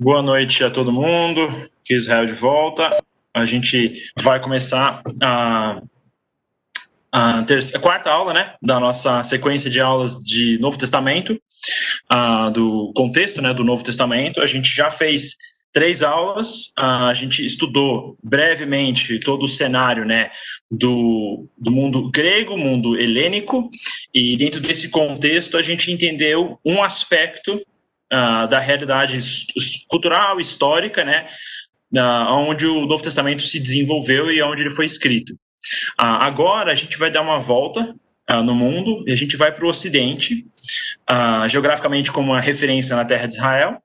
Boa noite a todo mundo. Aqui Israel de volta. A gente vai começar a, a, a quarta aula né, da nossa sequência de aulas de Novo Testamento, do contexto né, do Novo Testamento. A gente já fez três aulas, a gente estudou brevemente todo o cenário né, do, do mundo grego, mundo helênico, e dentro desse contexto a gente entendeu um aspecto uh, da realidade cultural, histórica, né, uh, onde o Novo Testamento se desenvolveu e onde ele foi escrito. Uh, agora a gente vai dar uma volta uh, no mundo e a gente vai para o Ocidente, uh, geograficamente como uma referência na terra de Israel,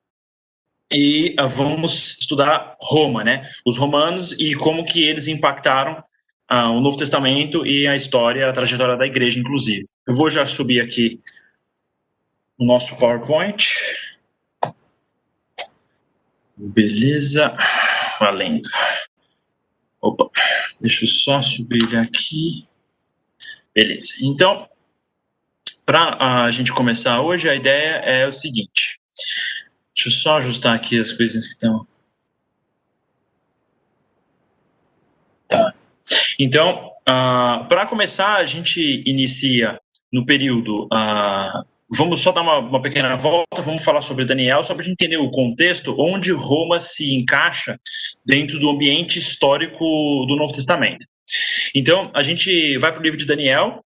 e vamos estudar Roma, né? Os romanos e como que eles impactaram o Novo Testamento e a história, a trajetória da igreja, inclusive. Eu vou já subir aqui o nosso PowerPoint. Beleza valendo. Opa, deixa eu só subir ele aqui. Beleza. Então, para a gente começar hoje, a ideia é o seguinte. Deixa eu só ajustar aqui as coisinhas que estão. Tá. Então, uh, ah, para começar, a gente inicia no período uh, Vamos só dar uma, uma, pequena volta, vamos falar sobre Daniel, só para entender o contexto onde Roma se encaixa dentro do ambiente histórico do Novo Testamento. Então, a gente vai para o livro de Daniel,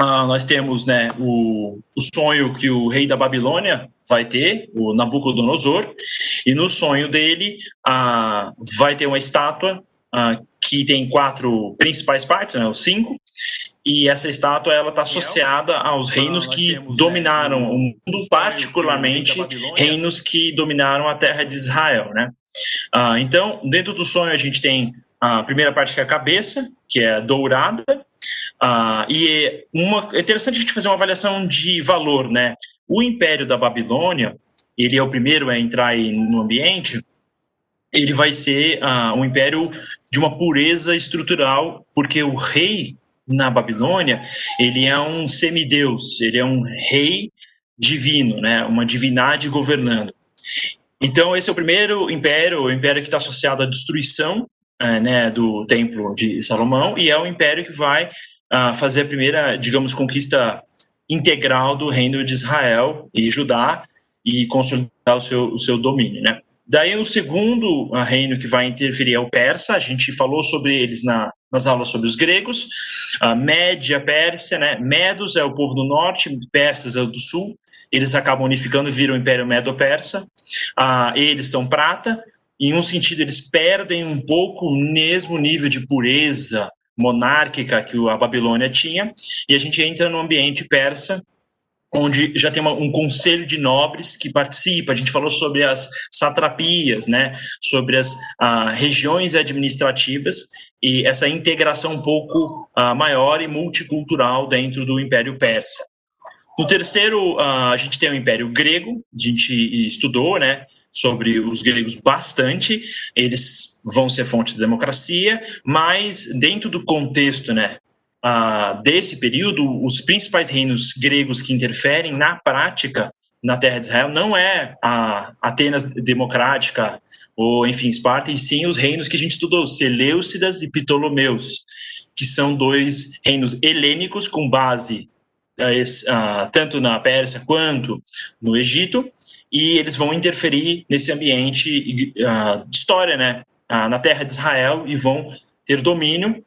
uh, nós temos né, o, o sonho que o rei da Babilônia vai ter, o Nabucodonosor, e no sonho dele uh, vai ter uma estátua uh, que tem quatro principais partes, né, os cinco, e essa estátua ela está associada aos reinos que né, dominaram o mundo, particularmente reinos que dominaram a terra de Israel, né? Ah, então, dentro do sonho a gente tem a primeira parte que é a cabeça, que é dourada, ah, e uma, é interessante a gente fazer uma avaliação de valor, né? O Império da Babilônia, ele é o primeiro a entrar no ambiente, ele vai ser ah, um império de uma pureza estrutural, porque o rei na Babilônia, ele é um semideus, ele é um rei divino, né, uma divindade governando. Então, esse é o primeiro império, o império que está associado à destruição é, né, do Templo de Salomão, e é o império que vai uh, fazer a primeira, digamos, conquista integral do reino de Israel e Judá e consolidar o seu, o seu domínio. Né? Daí, o segundo reino que vai interferir é o persa, a gente falou sobre eles na, nas aulas sobre os gregos, a Média, Pérsia, né? Medos é o povo do norte, Persas é o do sul, eles acabam unificando e viram o Império Medo-Persa, ah, eles são prata, em um sentido eles perdem um pouco o mesmo nível de pureza monárquica que a Babilônia tinha, e a gente entra no ambiente persa, onde já tem uma, um conselho de nobres que participa. A gente falou sobre as satrapias, né, sobre as ah, regiões administrativas e essa integração um pouco ah, maior e multicultural dentro do Império Persa. No terceiro, ah, a gente tem o Império Grego. A gente estudou, né, sobre os gregos bastante. Eles vão ser fonte de democracia, mas dentro do contexto, né, uh, desse período, os principais reinos gregos que interferem na prática na terra de Israel não é a Atenas democrática ou, enfim, Esparta, e sim os reinos que a gente estudou, Seleucidas e Ptolomeus, que são dois reinos helênicos com base uh, tanto na Pérsia quanto no Egito, e eles vão interferir nesse ambiente de história, né, na terra de Israel, e vão ter domínio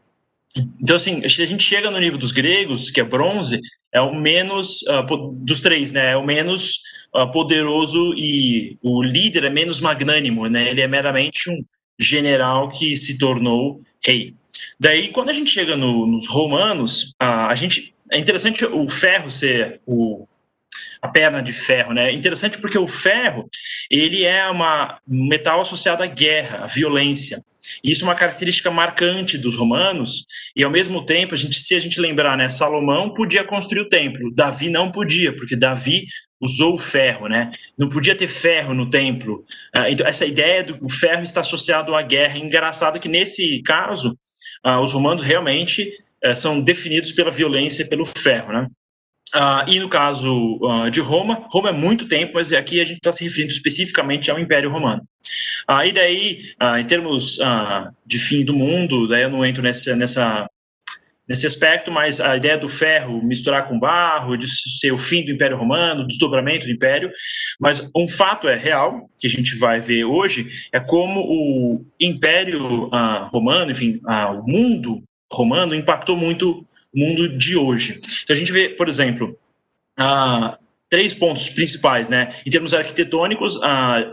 então, assim, se a gente chega no nível dos gregos, que é bronze, é o menos, uh, dos três, né, é o menos uh, poderoso e o líder é menos magnânimo, né, ele é meramente um general que se tornou rei. Daí, quando a gente chega no, nos romanos, uh, a gente, é interessante o ferro ser o, a perna de ferro, né? Interessante porque o ferro ele é uma um metal associado à guerra, à violência. Isso é uma característica marcante dos romanos, e ao mesmo tempo, a gente, se a gente lembrar, né, Salomão podia construir o templo, Davi não podia, porque Davi usou o ferro, né? Não podia ter ferro no templo. Ah, então, essa ideia do ferro está associado à guerra, engraçado que nesse caso, ah, os romanos realmente eh, são definidos pela violência e pelo ferro, né? Uh, e no caso uh, de Roma, Roma é muito tempo, mas aqui a gente está se referindo especificamente ao Império Romano. Uh, e daí, em termos de fim do mundo, daí eu não entro nessa, nessa, nesse aspecto, mas a ideia do ferro misturar com barro, de ser o fim do Império Romano, o desdobramento do Império, mas um fato é real, que a gente vai ver hoje, é como o Império Romano, enfim, o mundo romano impactou muito mundo de hoje. Então a gente vê, por exemplo, três pontos principais, né? Em termos arquitetônicos,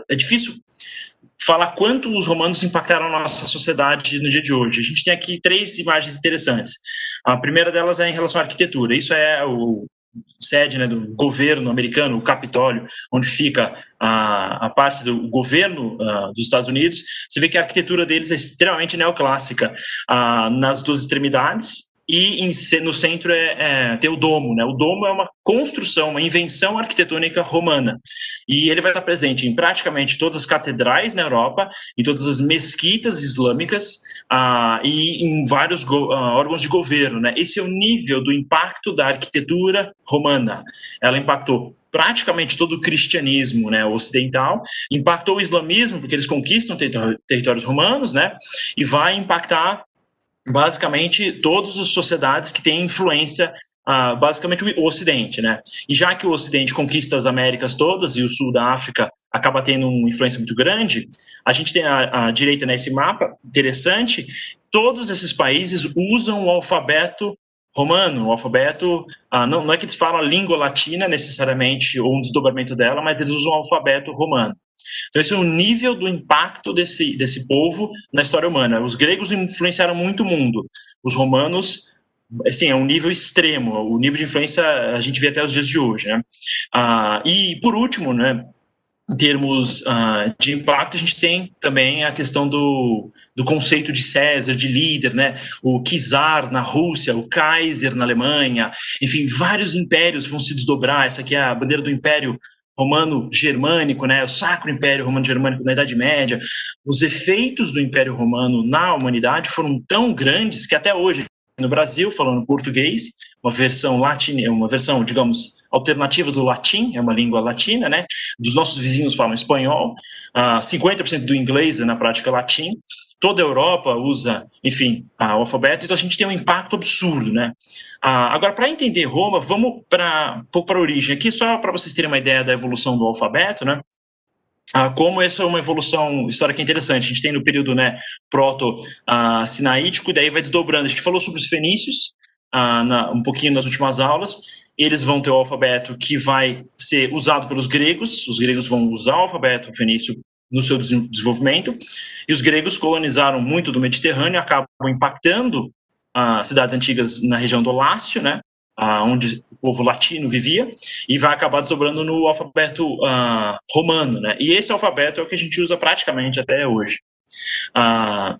é difícil falar quanto os romanos impactaram a nossa sociedade no dia de hoje. A gente tem aqui três imagens interessantes. A primeira delas é em relação à arquitetura. Isso é o sede né, do governo americano, o Capitólio, onde fica a, a parte do governo uh, dos Estados Unidos. Você vê que a arquitetura deles é extremamente neoclássica uh, nas duas extremidades e em, no centro é, é, tem o domo, né? O domo é uma construção, uma invenção arquitetônica romana e ele vai estar presente em praticamente todas as catedrais na Europa, em todas as mesquitas islâmicas ah, e em vários ah, órgãos de governo, né? Esse é o nível do impacto da arquitetura romana. Ela impactou praticamente todo o cristianismo né, ocidental, impactou o islamismo, porque eles conquistam territórios romanos, né, e vai impactar basicamente todas as sociedades que têm influência Uh, basicamente o Ocidente, né? E já que o Ocidente conquista as Américas todas e o Sul da África acaba tendo uma influência muito grande, a gente tem a direita nesse mapa interessante. Todos esses países usam o alfabeto romano, o alfabeto, uh, não, não é que eles falam a língua latina necessariamente ou um desdobramento dela, mas eles usam o alfabeto romano. Então, esse é o nível do impacto desse, desse povo na história humana. Os gregos influenciaram muito o mundo. Os romanos, assim, é um nível extremo. O nível de influência a gente vê até os dias de hoje, né? Ah, e, por último, né, em termos uh, de impacto, a gente tem também a questão do, do conceito de César, de líder, né? O czar na Rússia, o Kaiser na Alemanha, enfim, vários impérios vão se desdobrar. Essa aqui é a bandeira do Império romano-germânico, né, o Sacro Império Romano-Germânico na Idade Média, os efeitos do Império Romano na humanidade foram tão grandes que até hoje no Brasil, falando português, uma versão latina, uma versão, digamos, alternativa do latim, é uma língua latina, né? Dos nossos vizinhos falam espanhol, uh, ah, 50% do inglês é na prática latim, toda a Europa usa, enfim, o alfabeto, então a gente tem um impacto absurdo, né? Ah, agora, para entender Roma, vamos para a origem. Aqui, só para vocês terem uma ideia da evolução do alfabeto, né? Ah, como essa é uma evolução histórica interessante. A gente tem no período né, proto-sinaítico, ah, daí vai desdobrando. A gente falou sobre os fenícios na, um pouquinho nas últimas aulas. Eles vão ter o alfabeto que vai ser usado pelos gregos. Os gregos vão usar o alfabeto fenício no seu desenvolvimento. E os gregos colonizaram muito do Mediterrâneo, acabam impactando as cidades antigas na região do Lácio, né, onde o povo latino vivia, e vai acabar desdobrando no alfabeto uh, romano. Né, e esse alfabeto é o que a gente usa praticamente até hoje. Uh,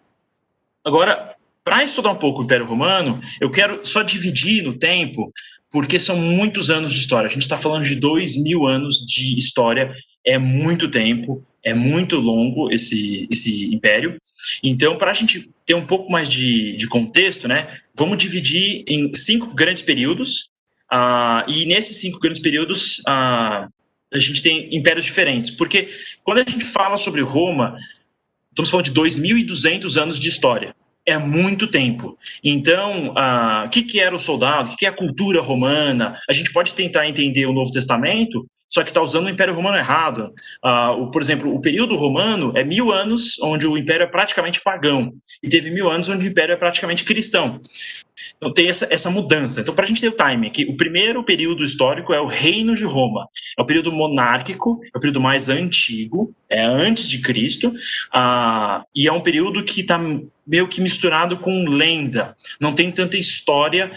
agora, para estudar um pouco o Império Romano, eu quero só dividir no tempo, porque são muitos anos de história. A gente está falando de dois mil anos de história, é muito tempo, é muito longo esse, esse império. Então, para a gente ter um pouco mais de, de contexto, né, vamos dividir em cinco grandes períodos. Uh, e nesses cinco grandes períodos, uh, a gente tem impérios diferentes. Porque quando a gente fala sobre Roma, estamos falando de 2.200 anos de história é muito tempo. Então, ah, o que, que era o soldado? O que, que é a cultura romana? A gente pode tentar entender o Novo Testamento, só que está usando o Império Romano errado. Ah, o, por exemplo, o período romano é mil anos onde o Império é praticamente pagão, e teve mil anos onde o Império é praticamente cristão. Então tem essa, essa mudança. Então, para a gente ter o time aqui, o primeiro período histórico é o Reino de Roma. É o período monárquico, é o período mais antigo, é antes de Cristo, uh, e é um período que está meio que misturado com lenda. Não tem tanta história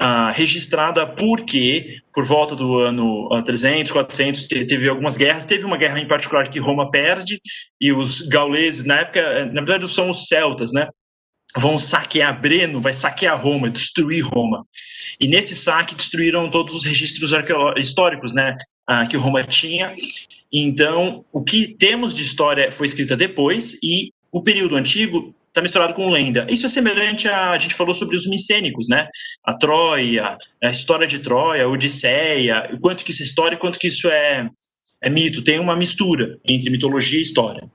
Uh, registrada porque, por volta do ano 300, 400, teve algumas guerras. Teve uma guerra em particular que Roma perde, e os gauleses, na época, eh, na verdade, são os celtas, né? vão saquear Breno, vai saquear Roma, destruir Roma. E nesse saque destruíram todos os registros históricos, né, uh, que Roma tinha. Então, o que temos de história foi escrita depois e o período antigo está misturado com lenda. Isso é semelhante a, a gente falou sobre os micênicos, né? A Troia, a história de Troia, a Odisseia, o quanto que isso é história e quanto que isso é, é mito, tem uma mistura entre mitologia e história.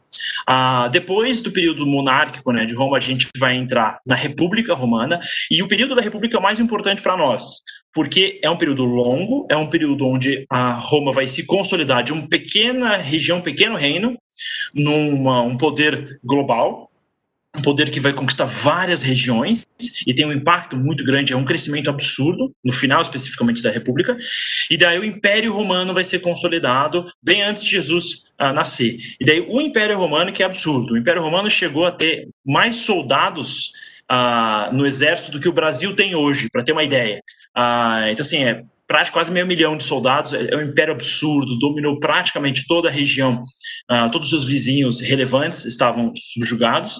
Ah, depois do período monárquico né, de Roma, a gente vai entrar na República Romana, e o período da República é o mais importante para nós, porque é um período longo, é um período onde a Roma vai se consolidar de uma pequena região, um pequeno reino, num um poder global, um poder que vai conquistar várias regiões e tem um impacto muito grande, é um crescimento absurdo, no final especificamente da República, e daí o Império Romano vai ser consolidado bem antes de Jesus uh, nascer. E daí o Império Romano, que é absurdo, o Império Romano chegou a ter mais soldados uh, no exército do que o Brasil tem hoje, para ter uma ideia. Uh, então, assim, é praticamente quase meio milhão de soldados, é, é um império absurdo, dominou praticamente toda a região, uh, todos os seus vizinhos relevantes estavam subjugados,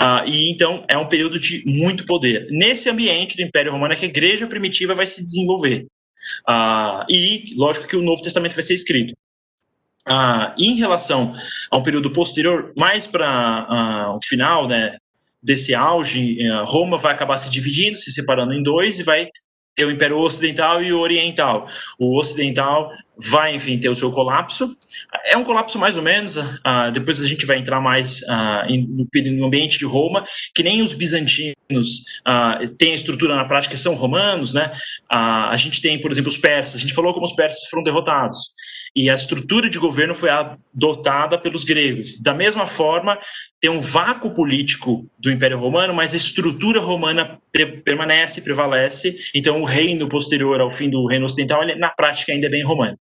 uh, e então é um período de muito poder. Nesse ambiente do Império Romano é que a igreja primitiva vai se desenvolver, uh, e lógico que o Novo Testamento vai ser escrito. em relação a um período posterior, mais para o final, né, desse auge, Roma vai acabar se dividindo, se separando em dois e vai ter o Império Ocidental e o Oriental. O Ocidental vai, enfim, ter o seu colapso. É um colapso mais ou menos, uh, depois a gente vai entrar mais uh, em, no, ambiente de Roma, que nem os bizantinos uh, têm estrutura na prática, são romanos, né? a gente tem, por exemplo, os persas. A gente falou como os persas foram derrotados e a estrutura de governo foi adotada pelos gregos. Da mesma forma, tem um vácuo político do Império Romano, mas a estrutura romana permanece, prevalece. Então, o reino posterior ao fim do reino ocidental, ele, na prática, ainda é bem romano.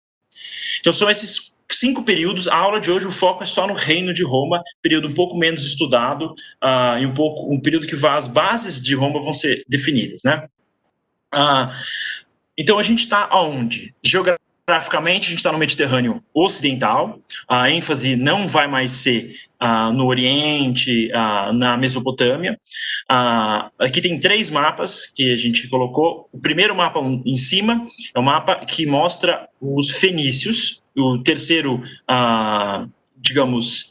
Então, são esses cinco períodos. A aula de hoje, o foco é só no reino de Roma, período um pouco menos estudado uh, e um pouco um período que as bases de Roma vão ser definidas, né? Uh, então, a gente está aonde? Geografia Geograficamente, a gente está no Mediterrâneo Ocidental, a ênfase não vai mais ser uh, no Oriente, uh, na Mesopotâmia. Uh, aqui tem três mapas que a gente colocou. O primeiro mapa em cima é o mapa que mostra os fenícios, o terceiro, digamos,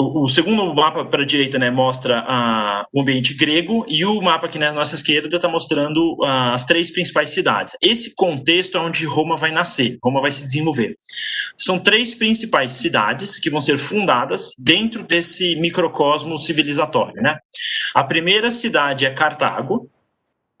o, o, segundo mapa para a direita né, mostra a, o ambiente grego e o mapa aqui na nossa esquerda está mostrando a, as três principais cidades. Esse contexto é onde Roma vai nascer, Roma vai se desenvolver. São três principais cidades que vão ser fundadas dentro desse microcosmo civilizatório. Né? A primeira cidade é Cartago,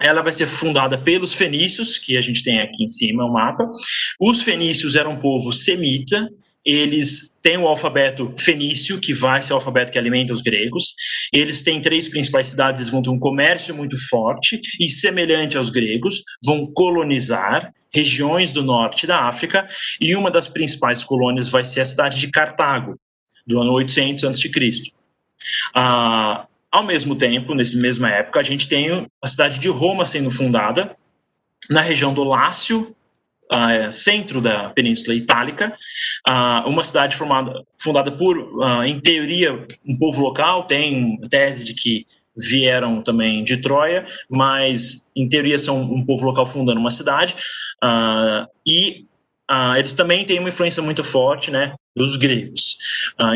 ela vai ser fundada pelos fenícios, que a gente tem aqui em cima o mapa. Os fenícios eram um povo semita, eles têm o alfabeto fenício, que vai ser o alfabeto que alimenta os gregos. Eles têm três principais cidades, eles vão ter um comércio muito forte e, semelhante aos gregos, vão colonizar regiões do norte da África. E uma das principais colônias vai ser a cidade de Cartago, do ano 800 a.C. Ah, ao mesmo tempo, nessa mesma época, a gente tem a cidade de Roma sendo fundada na região do Lácio, uh, centro da Península Itálica, uh, uma cidade formada, fundada por, uh, em teoria, um povo local, tem tese de que vieram também de Troia, mas em teoria são um povo local fundando uma cidade, e eles também têm uma influência muito forte, né, dos gregos.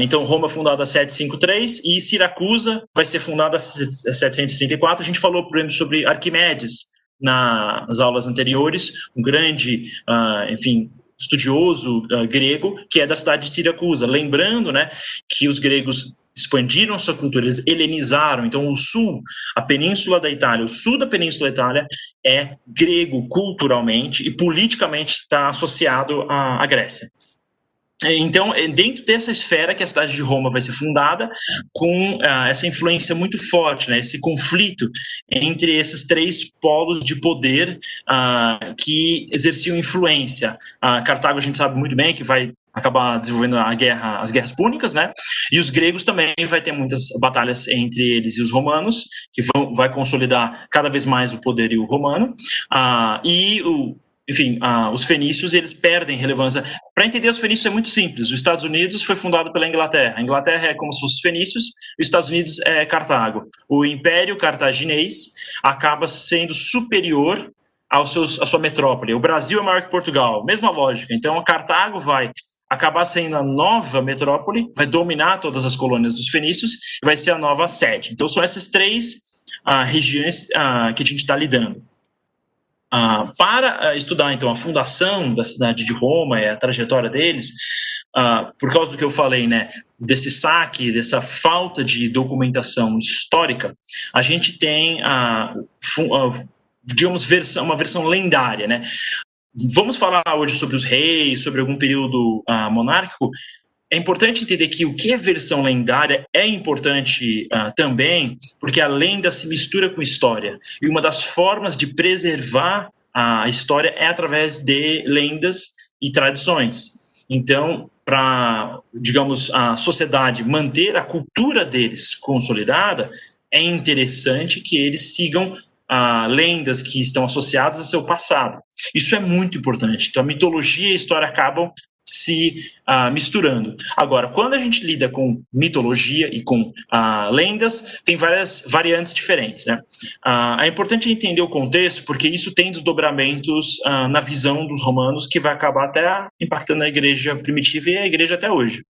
então, Roma fundada 753 e Siracusa vai ser fundada 734. A gente falou, por exemplo, sobre Arquimedes, nas aulas anteriores, um grande, uh, enfim, estudioso uh, grego, que é da cidade de Siracusa. Lembrando né, que os gregos expandiram sua cultura, eles helenizaram. Então, o sul, a península da Itália, o sul da península da Itália é grego culturalmente e politicamente está associado à, à Grécia. Então, é dentro dessa esfera que a cidade de Roma vai ser fundada, com uh, essa influência muito forte, né, esse conflito entre esses três polos de poder uh, que exerciam influência. Uh, Cartago, a gente sabe muito bem que vai acabar desenvolvendo a guerra, as guerras púnicas, né? E os gregos também vai ter muitas batalhas entre eles e os romanos, que vão vai consolidar cada vez mais o poderio romano. Ah, e o, enfim, ah, os fenícios eles perdem relevância. Para entender os fenícios é muito simples. Os Estados Unidos foi fundado pela Inglaterra. A Inglaterra é como se fosse os fenícios, os Estados Unidos é Cartago. O Império Cartaginês acaba sendo superior aos seus, à sua metrópole. O Brasil é maior que Portugal, mesma lógica. Então, Cartago vai acabar sendo a nova metrópole, vai dominar todas as colônias dos fenícios e vai ser a nova sede. Então, são essas três ah, regiões ah, que a gente está lidando. Ah, para ah, estudar, então, a fundação da cidade de Roma e a trajetória deles, ah, por causa do que eu falei, né, desse saque, dessa falta de documentação histórica, a gente tem, a, digamos, versão, uma versão lendária, né? Vamos falar hoje sobre os reis, sobre algum período monárquico, é importante entender que o que é versão lendária é importante uh, também, porque a lenda se mistura com história. E uma das formas de preservar a história é através de lendas e tradições. Então, para, digamos, a sociedade manter a cultura deles consolidada, é interessante que eles sigam ah, lendas que estão associadas a seu passado. Isso é muito importante. Então, a mitologia e a história acabam se uh, misturando. Agora, quando a gente lida com mitologia e com uh, lendas, tem várias variantes diferentes. Né? Uh, é importante entender o contexto, porque isso tem desdobramentos na visão dos romanos que vai acabar até impactando a igreja primitiva e a igreja até hoje.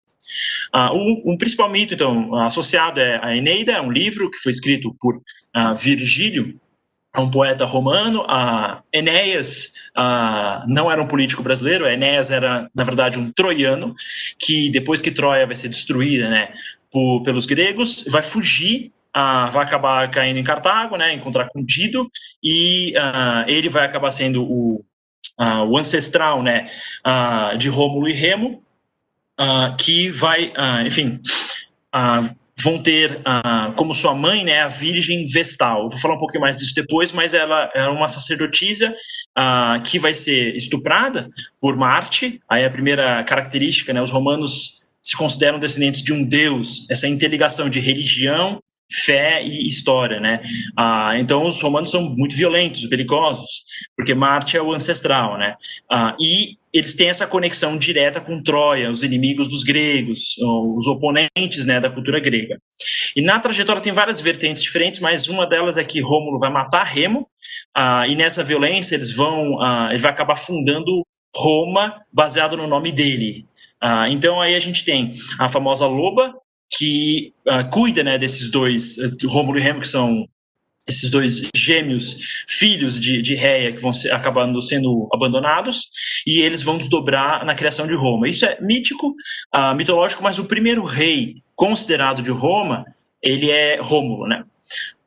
Um, principal mito, então, associado é a Eneida, é um livro que foi escrito por Virgílio, é um poeta romano. A Enéas não era um político brasileiro, Enéas era, na verdade, um troiano, que depois que Troia vai ser destruída né, por, pelos gregos, vai fugir Uh, vai acabar caindo em Cartago, né, encontrar com Dido, e uh, ele vai acabar sendo o, o ancestral né, de Rômulo e Remo, que vai, enfim, vão ter uh, como sua mãe né, a Virgem Vestal. vou falar um pouquinho mais disso depois, mas ela é uma sacerdotisa uh, que vai ser estuprada por Marte. Aí a primeira característica, né, os romanos se consideram descendentes de um deus, essa interligação de religião fé e história, né? Ah, então os romanos são muito violentos, belicosos, porque Marte é o ancestral, né? Ah, e eles têm essa conexão direta com Troia, os inimigos dos gregos, os oponentes, né, da cultura grega. E na trajetória tem várias vertentes diferentes, mas uma delas é que Rômulo vai matar Remo, ah, e nessa violência eles vão, ah, ele vai acabar fundando Roma baseado no nome dele. Ah, então aí a gente tem a famosa loba, que uh, cuida né, desses dois, uh, Rômulo e Remo, que são esses dois gêmeos filhos de, de Réia que vão ser, acabando sendo abandonados e eles vão desdobrar na criação de Roma. Isso é mítico, uh, mitológico, mas o primeiro rei considerado de Roma ele é Rômulo, né?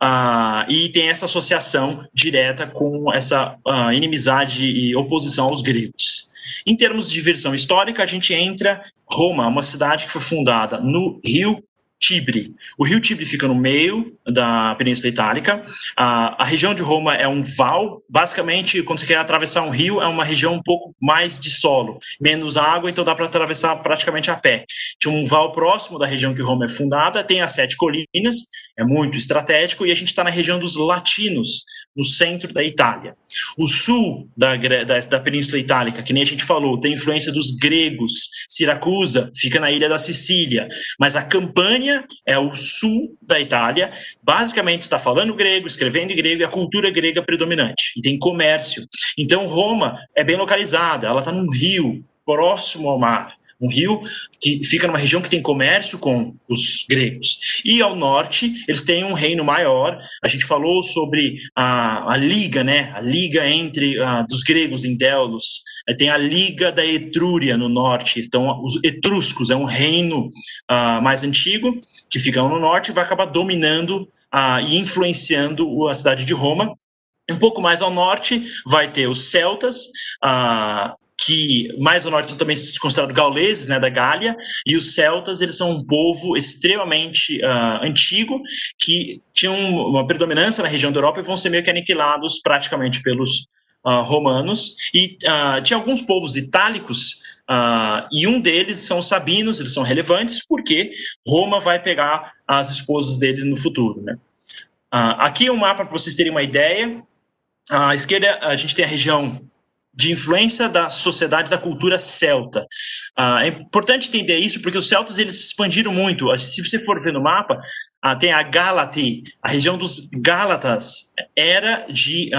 Uh, e tem essa associação direta com essa uh, inimizade e oposição aos gregos. Em termos de versão histórica, a gente entra Roma, uma cidade que foi fundada no rio Tibre. O rio Tibre fica no meio da Península Itálica. A, a, região de Roma é um val. Basicamente, quando você quer atravessar um rio, é uma região um pouco mais de solo, menos água, então dá para atravessar praticamente a pé. Tinha um val próximo da região que Roma é fundada, tem as sete colinas, é muito estratégico, e a gente está na região dos latinos, no centro da Itália. O sul da, da, da Península Itálica, que nem a gente falou, tem influência dos gregos. Siracusa fica na ilha da Sicília, mas a Campânia é o sul da Itália, basicamente está falando grego, escrevendo grego, e a cultura grega predominante, e tem comércio. Então, Roma é bem localizada, ela está num rio, próximo ao mar um rio que fica numa região que tem comércio com os gregos. E ao norte, eles têm um reino maior. A gente falou sobre a, a liga, né? A liga entre uh, dos gregos em Delos. Tem a liga da Etrúria no norte. Então, os etruscos é um reino uh, mais antigo que fica no norte e vai acabar dominando uh, e influenciando a cidade de Roma. Um pouco mais ao norte vai ter os celtas, uh, que mais ao norte são também considerados gauleses, né, da Gália, e os celtas, eles são um povo extremamente uh, antigo, que tinham uma predominância na região da Europa e vão ser meio que aniquilados praticamente pelos uh, romanos, e uh, tinha alguns povos itálicos, e um deles são os sabinos, eles são relevantes porque Roma vai pegar as esposas deles no futuro, né. aqui é um mapa para vocês terem uma ideia, à esquerda a gente tem a região de influência da sociedade da cultura celta. Uh, é importante entender isso porque os celtas eles se expandiram muito. Se você for ver no mapa, uh, tem a Gálate, a região dos Gálatas era de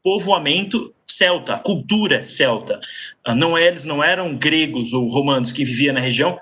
povoamento celta, cultura celta. Ah, não é, eles não eram gregos ou romanos que viviam na região,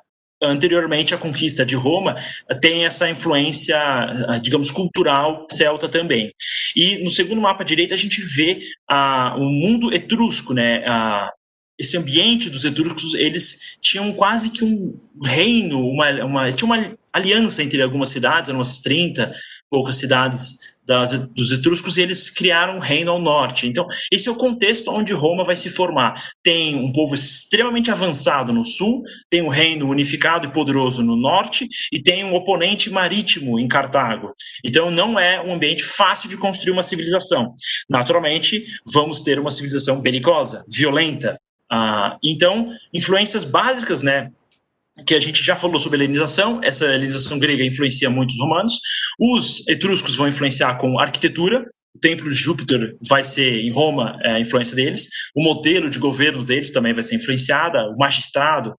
anteriormente à conquista de Roma, tem essa influência, ah, digamos, cultural celta também. E no segundo mapa à direita a gente vê ah, o mundo etrusco, né? Ah, esse ambiente dos etruscos, eles tinham quase que um reino, uma, uma, tinha uma aliança entre algumas cidades, eram umas 30 poucas cidades das, dos etruscos, e eles criaram um reino ao norte. Então, esse é o contexto onde Roma vai se formar. Tem um povo extremamente avançado no sul, tem um reino unificado e poderoso no norte, e tem um oponente marítimo em Cartago. Então, não é um ambiente fácil de construir uma civilização. Naturalmente, vamos ter uma civilização belicosa, violenta, ah, então, influências básicas, né? Que a gente já falou sobre a helenização, essa helenização grega influencia muitos romanos. Os etruscos vão influenciar com arquitetura, o templo de Júpiter vai ser em Roma é, a influência deles, o modelo de governo deles também vai ser influenciada, o magistrado,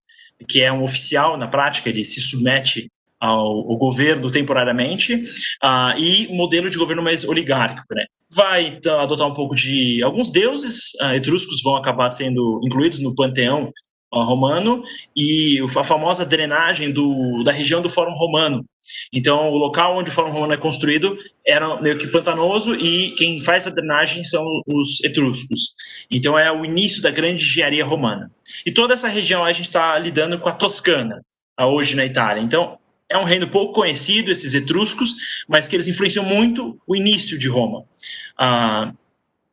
que é um oficial na prática, ele se submete ao, ao governo temporariamente, uh, e modelo de governo mais oligárquico, né? Vai adotar um pouco de alguns deuses uh, etruscos vão acabar sendo incluídos no panteão romano e a famosa drenagem do, da região do Fórum Romano. Então, o local onde o Fórum Romano é construído era meio que pantanoso e quem faz a drenagem são os etruscos. Então, é o início da grande engenharia romana. E toda essa região a gente está lidando com a Toscana, hoje na Itália. Então, é um reino pouco conhecido, esses etruscos, mas que eles influenciam muito o início de Roma. Ah,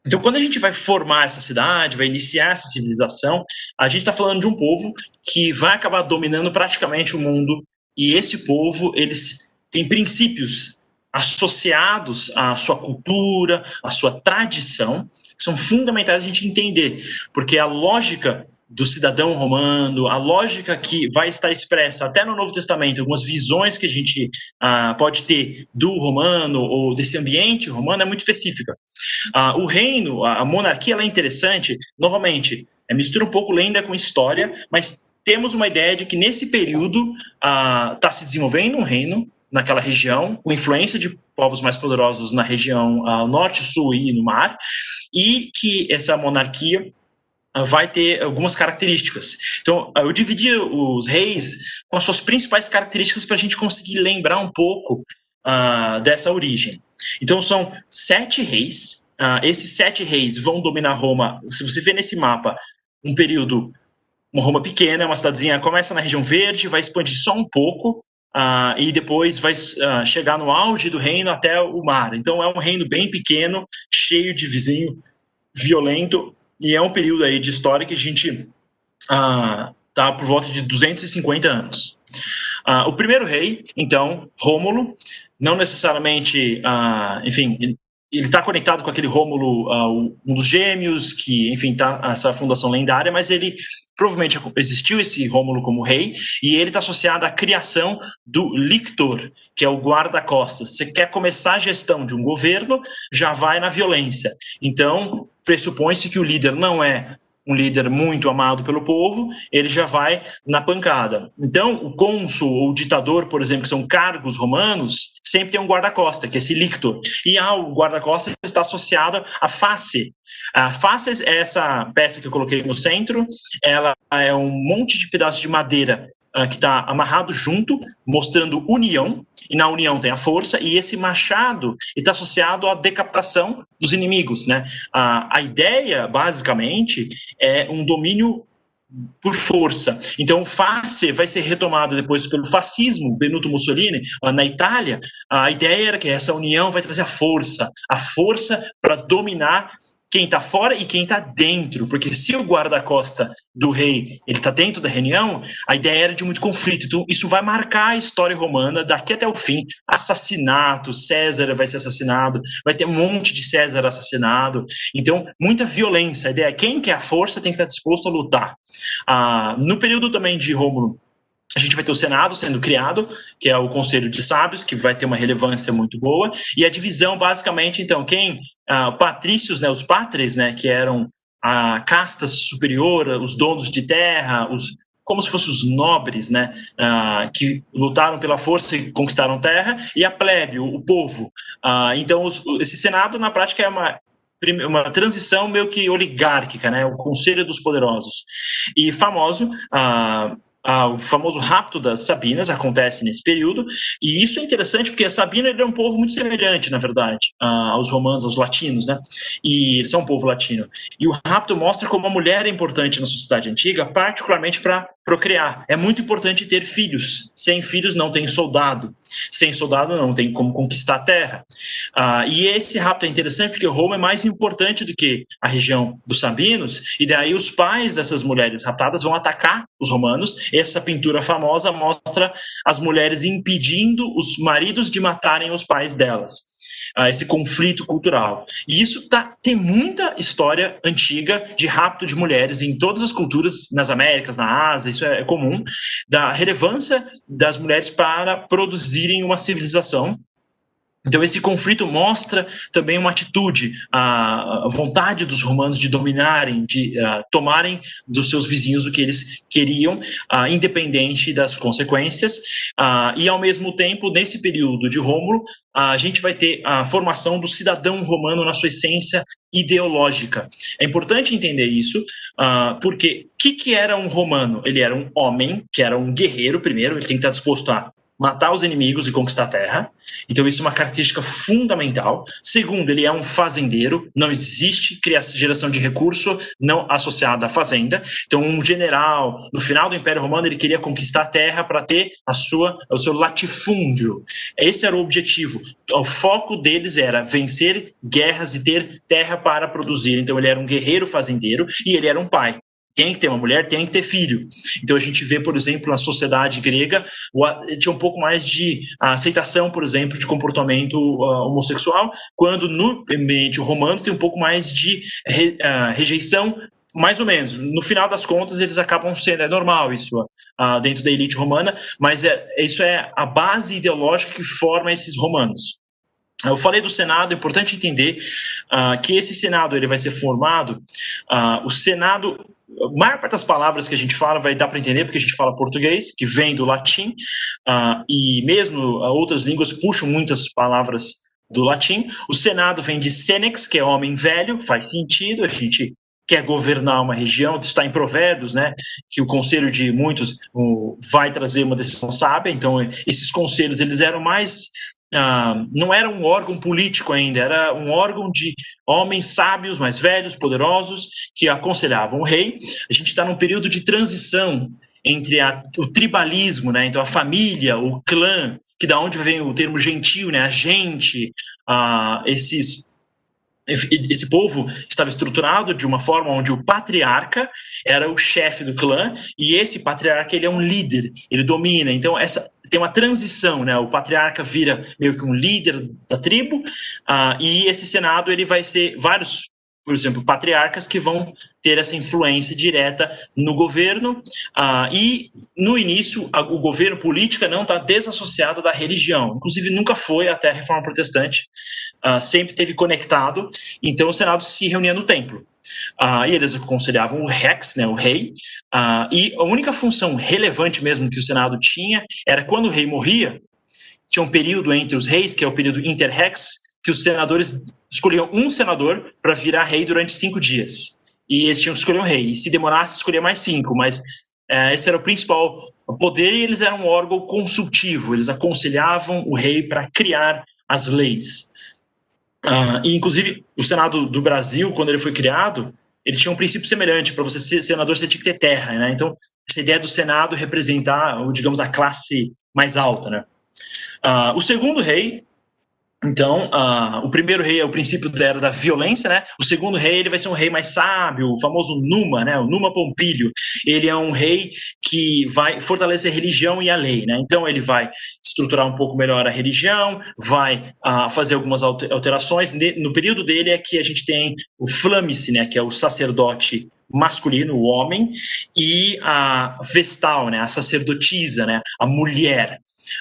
então, quando a gente vai formar essa cidade, vai iniciar essa civilização, a gente está falando de um povo que vai acabar dominando praticamente o mundo, e esse povo, eles têm princípios associados à sua cultura, à sua tradição, que são fundamentais a gente entender, porque a lógica do cidadão romano, a lógica que vai estar expressa até no Novo Testamento, algumas visões que a gente ah, pode ter do romano ou desse ambiente romano é muito específica. Ah, o reino, a monarquia, ela é interessante, novamente, é, mistura um pouco lenda com história, mas temos uma ideia de que nesse período está ah, se desenvolvendo um reino naquela região, com influência de povos mais poderosos na região norte, sul e no mar, e que essa monarquia vai ter algumas características. Então, eu dividi os reis com as suas principais características para a gente conseguir lembrar um pouco uh, dessa origem. Então, são sete reis. Uh, esses sete reis vão dominar Roma. Se você vê nesse mapa, um período, uma Roma pequena, uma cidadezinha, começa na região verde, vai expandir só um pouco, Uh, e depois vai chegar no auge do reino até o mar. Então é um reino bem pequeno, cheio de vizinho violento e é um período aí de história que a gente ah, tá por volta de 250 anos. Ah, o primeiro rei, então, Rômulo, não necessariamente, ah, enfim, ele está conectado com aquele Rômulo, uh, um dos gêmeos, que, enfim, tá essa fundação lendária, mas ele provavelmente existiu esse Rômulo como rei, e ele está associado à criação do lictor, que é o guarda-costas. Você quer começar a gestão de um governo, já vai na violência. Então, pressupõe-se que o líder não é um líder muito amado pelo povo, ele já vai na pancada. Então, o cônsul ou o ditador, por exemplo, que são cargos romanos, sempre tem um guarda-costa, que é esse lictor. E ah, o guarda-costas está associado à face. A face é essa peça que eu coloquei no centro, ela é um monte de pedaços de madeira uh, que está amarrado junto, mostrando união, e na união tem a força, e esse machado está associado à decapitação dos inimigos. Né? A ideia, basicamente, é um domínio por força. Então, o face vai ser retomado depois pelo fascismo, Benito Mussolini, na Itália. A ideia era que essa união vai trazer a força, a força para dominar quem está fora e quem está dentro, porque se o guarda-costa do rei ele está dentro da reunião, a ideia era de muito conflito. Então isso vai marcar a história romana daqui até o fim. Assassinato, César vai ser assassinado, vai ter um monte de César assassinado. Então muita violência. A ideia é quem quer a força tem que estar disposto a lutar. Ah, no período também de Rômulo a gente vai ter o Senado sendo criado, que é o Conselho de Sábios, que vai ter uma relevância muito boa, e a divisão, basicamente, então, quem, uh, patrícios, né, os pátres, né, que eram a casta superior, os donos de terra, os como se fossem os nobres, né, uh, que lutaram pela força e conquistaram terra, e a plebe, o, o povo. Uh, então, os, esse Senado, na prática, é uma uma transição meio que oligárquica, né? O Conselho dos Poderosos. E famoso, uh, ah, o famoso rapto das Sabinas acontece nesse período, e isso é interessante porque a Sabina é um povo muito semelhante, na verdade, aos romanos, aos latinos, né? E eles são um povo latino. E o rapto mostra como a mulher é importante na sociedade antiga, particularmente para procriar. É muito importante ter filhos. Sem filhos não tem soldado. Sem soldado não tem como conquistar a terra. Ah, e esse rapto é interessante porque Roma é mais importante do que a região dos Sabinos, e daí os pais dessas mulheres raptadas vão atacar os romanos essa pintura famosa mostra as mulheres impedindo os maridos de matarem os pais delas. Uh, esse conflito cultural. E isso tá, tem muita história antiga de rapto de mulheres em todas as culturas, nas Américas, na Ásia, isso é, é comum, da relevância das mulheres para produzirem uma civilização então, esse conflito mostra também uma atitude, a vontade dos romanos de dominarem, de uh, tomarem dos seus vizinhos o que eles queriam, uh, independente das consequências. Uh, e, ao mesmo tempo, nesse período de Rômulo, a gente vai ter a formação do cidadão romano na sua essência ideológica. É importante entender isso, porque o que, que era um romano? Ele era um homem, que era um guerreiro, primeiro, ele tem que estar disposto a matar os inimigos e conquistar a terra. Então, isso é uma característica fundamental. Segundo, ele é um fazendeiro, não existe criação, geração de recurso não associada à fazenda. Então, um general, no final do Império Romano, ele queria conquistar a terra para ter a sua, o seu latifúndio. Esse era o objetivo. O foco deles era vencer guerras e ter terra para produzir. Então, ele era um guerreiro fazendeiro e ele era um pai tem que ter uma mulher, tem que ter filho. Então a gente vê, por exemplo, na sociedade grega, tinha um pouco mais de aceitação, por exemplo, de comportamento uh, homossexual, quando no ambiente romano tem um pouco mais de re, uh, rejeição mais ou menos. No final das contas, eles acabam sendo, é normal isso uh, dentro da elite romana, mas é, isso é a base ideológica que forma esses romanos. Eu falei do Senado, é importante entender uh, que esse Senado ele vai ser formado. Uh, o Senado a maior parte das palavras que a gente fala vai dar para entender porque a gente fala português, que vem do latim, uh, e mesmo outras línguas puxam muitas palavras do latim. O Senado vem de senex, que é homem velho, faz sentido, a gente quer governar uma região, está em Provérbios, né, que o conselho de muitos vai trazer uma decisão sábia, então esses conselhos eles eram mais ah, não era um órgão político ainda, era um órgão de homens sábios, mais velhos, poderosos, que aconselhavam o rei. A gente está num período de transição entre a, o tribalismo, né? então a família, o clã, que da onde vem o termo gentil, né? a gente, esses esse povo estava estruturado de uma forma onde o patriarca era o chefe do clã e esse patriarca ele é um líder, ele domina. Então essa tem uma transição, né? O patriarca vira meio que um líder da tribo uh, e esse senado ele vai ser vários por exemplo, patriarcas que vão ter essa influência direta no governo. Ah, e, no início, a, o governo política não está desassociado da religião. Inclusive, nunca foi até a reforma protestante. Ah, sempre teve conectado. Então, o Senado se reunia no templo. Ah, e eles aconselhavam o Rex, né, o rei. e a única função relevante mesmo que o Senado tinha era quando o rei morria, tinha um período entre os reis, que é o período interrex, que os senadores escolhiam um senador para virar rei durante cinco dias. E eles tinham que escolher um rei. E se demorasse, escolher mais cinco. Mas é, esse era o principal poder e eles eram um órgão consultivo. Eles aconselhavam o rei para criar as leis. Uh, e, inclusive, o Senado do Brasil, quando ele foi criado, ele tinha um princípio semelhante. Para você ser senador, você tinha que ter terra. Né? Então, essa ideia do Senado representar, digamos, a classe mais alta. Né? Uh, o segundo rei então, uh, o primeiro rei é o princípio da era da violência, né? O segundo rei ele vai ser um rei mais sábio, o famoso Numa, né? O Numa Pompílio. Ele é um rei que vai fortalecer a religião e a lei, né? Então, ele vai estruturar um pouco melhor a religião, vai uh, fazer algumas alterações. No período dele é que a gente tem o Flamice, né? Que é o sacerdote masculino, o homem, e a Vestal, né? A sacerdotisa, né? A mulher.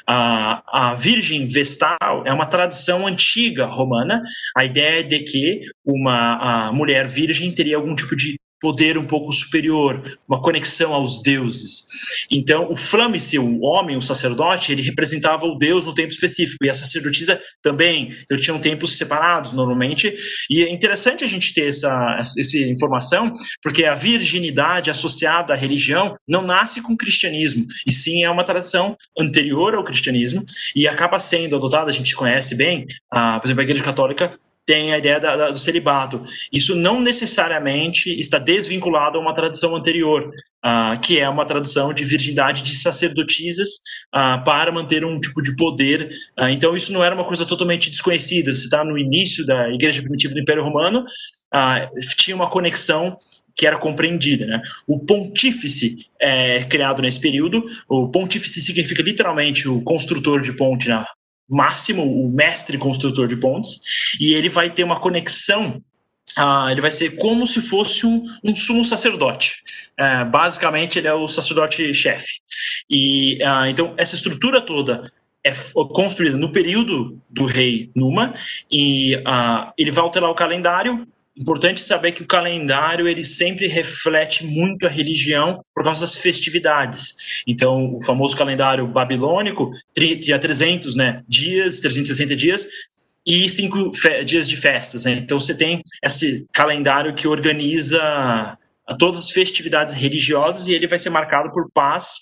A, a Virgem Vestal é uma tradição antiga romana. A ideia é de que uma mulher virgem teria algum tipo de poder um pouco superior, uma conexão aos deuses. Então, o flamice, o homem, o sacerdote, ele representava o deus no tempo específico, e a sacerdotisa também. Então, tinham tempos separados, normalmente. E é interessante a gente ter essa, essa informação, porque a virginidade associada à religião não nasce com o cristianismo, e sim é uma tradição anterior ao cristianismo, e acaba sendo adotada, a gente conhece bem, a, por exemplo, a Igreja Católica tem a ideia da, da, do celibato. Isso não necessariamente está desvinculado a uma tradição anterior, uh, que é uma tradição de virgindade de sacerdotisas uh, para manter um tipo de poder. Uh, então, isso não era uma coisa totalmente desconhecida. Se está no início da Igreja Primitiva do Império Romano, tinha uma conexão que era compreendida. Né? O pontífice é criado nesse período. O pontífice significa literalmente o construtor de ponte na máximo, o mestre construtor de pontes, e ele vai ter uma conexão ah, ele vai ser como se fosse um, um sumo sacerdote. É, basicamente, ele é o sacerdote-chefe. E ah, então essa estrutura toda é construída no período do rei Numa e ah, ele vai alterar o calendário Importante saber que o calendário ele sempre reflete muito a religião por causa das festividades. Então, o famoso calendário babilônico tinha 300 né, dias, 360 dias, e cinco dias de festas. Né? Então, você tem esse calendário que organiza todas as festividades religiosas e ele vai ser marcado por paz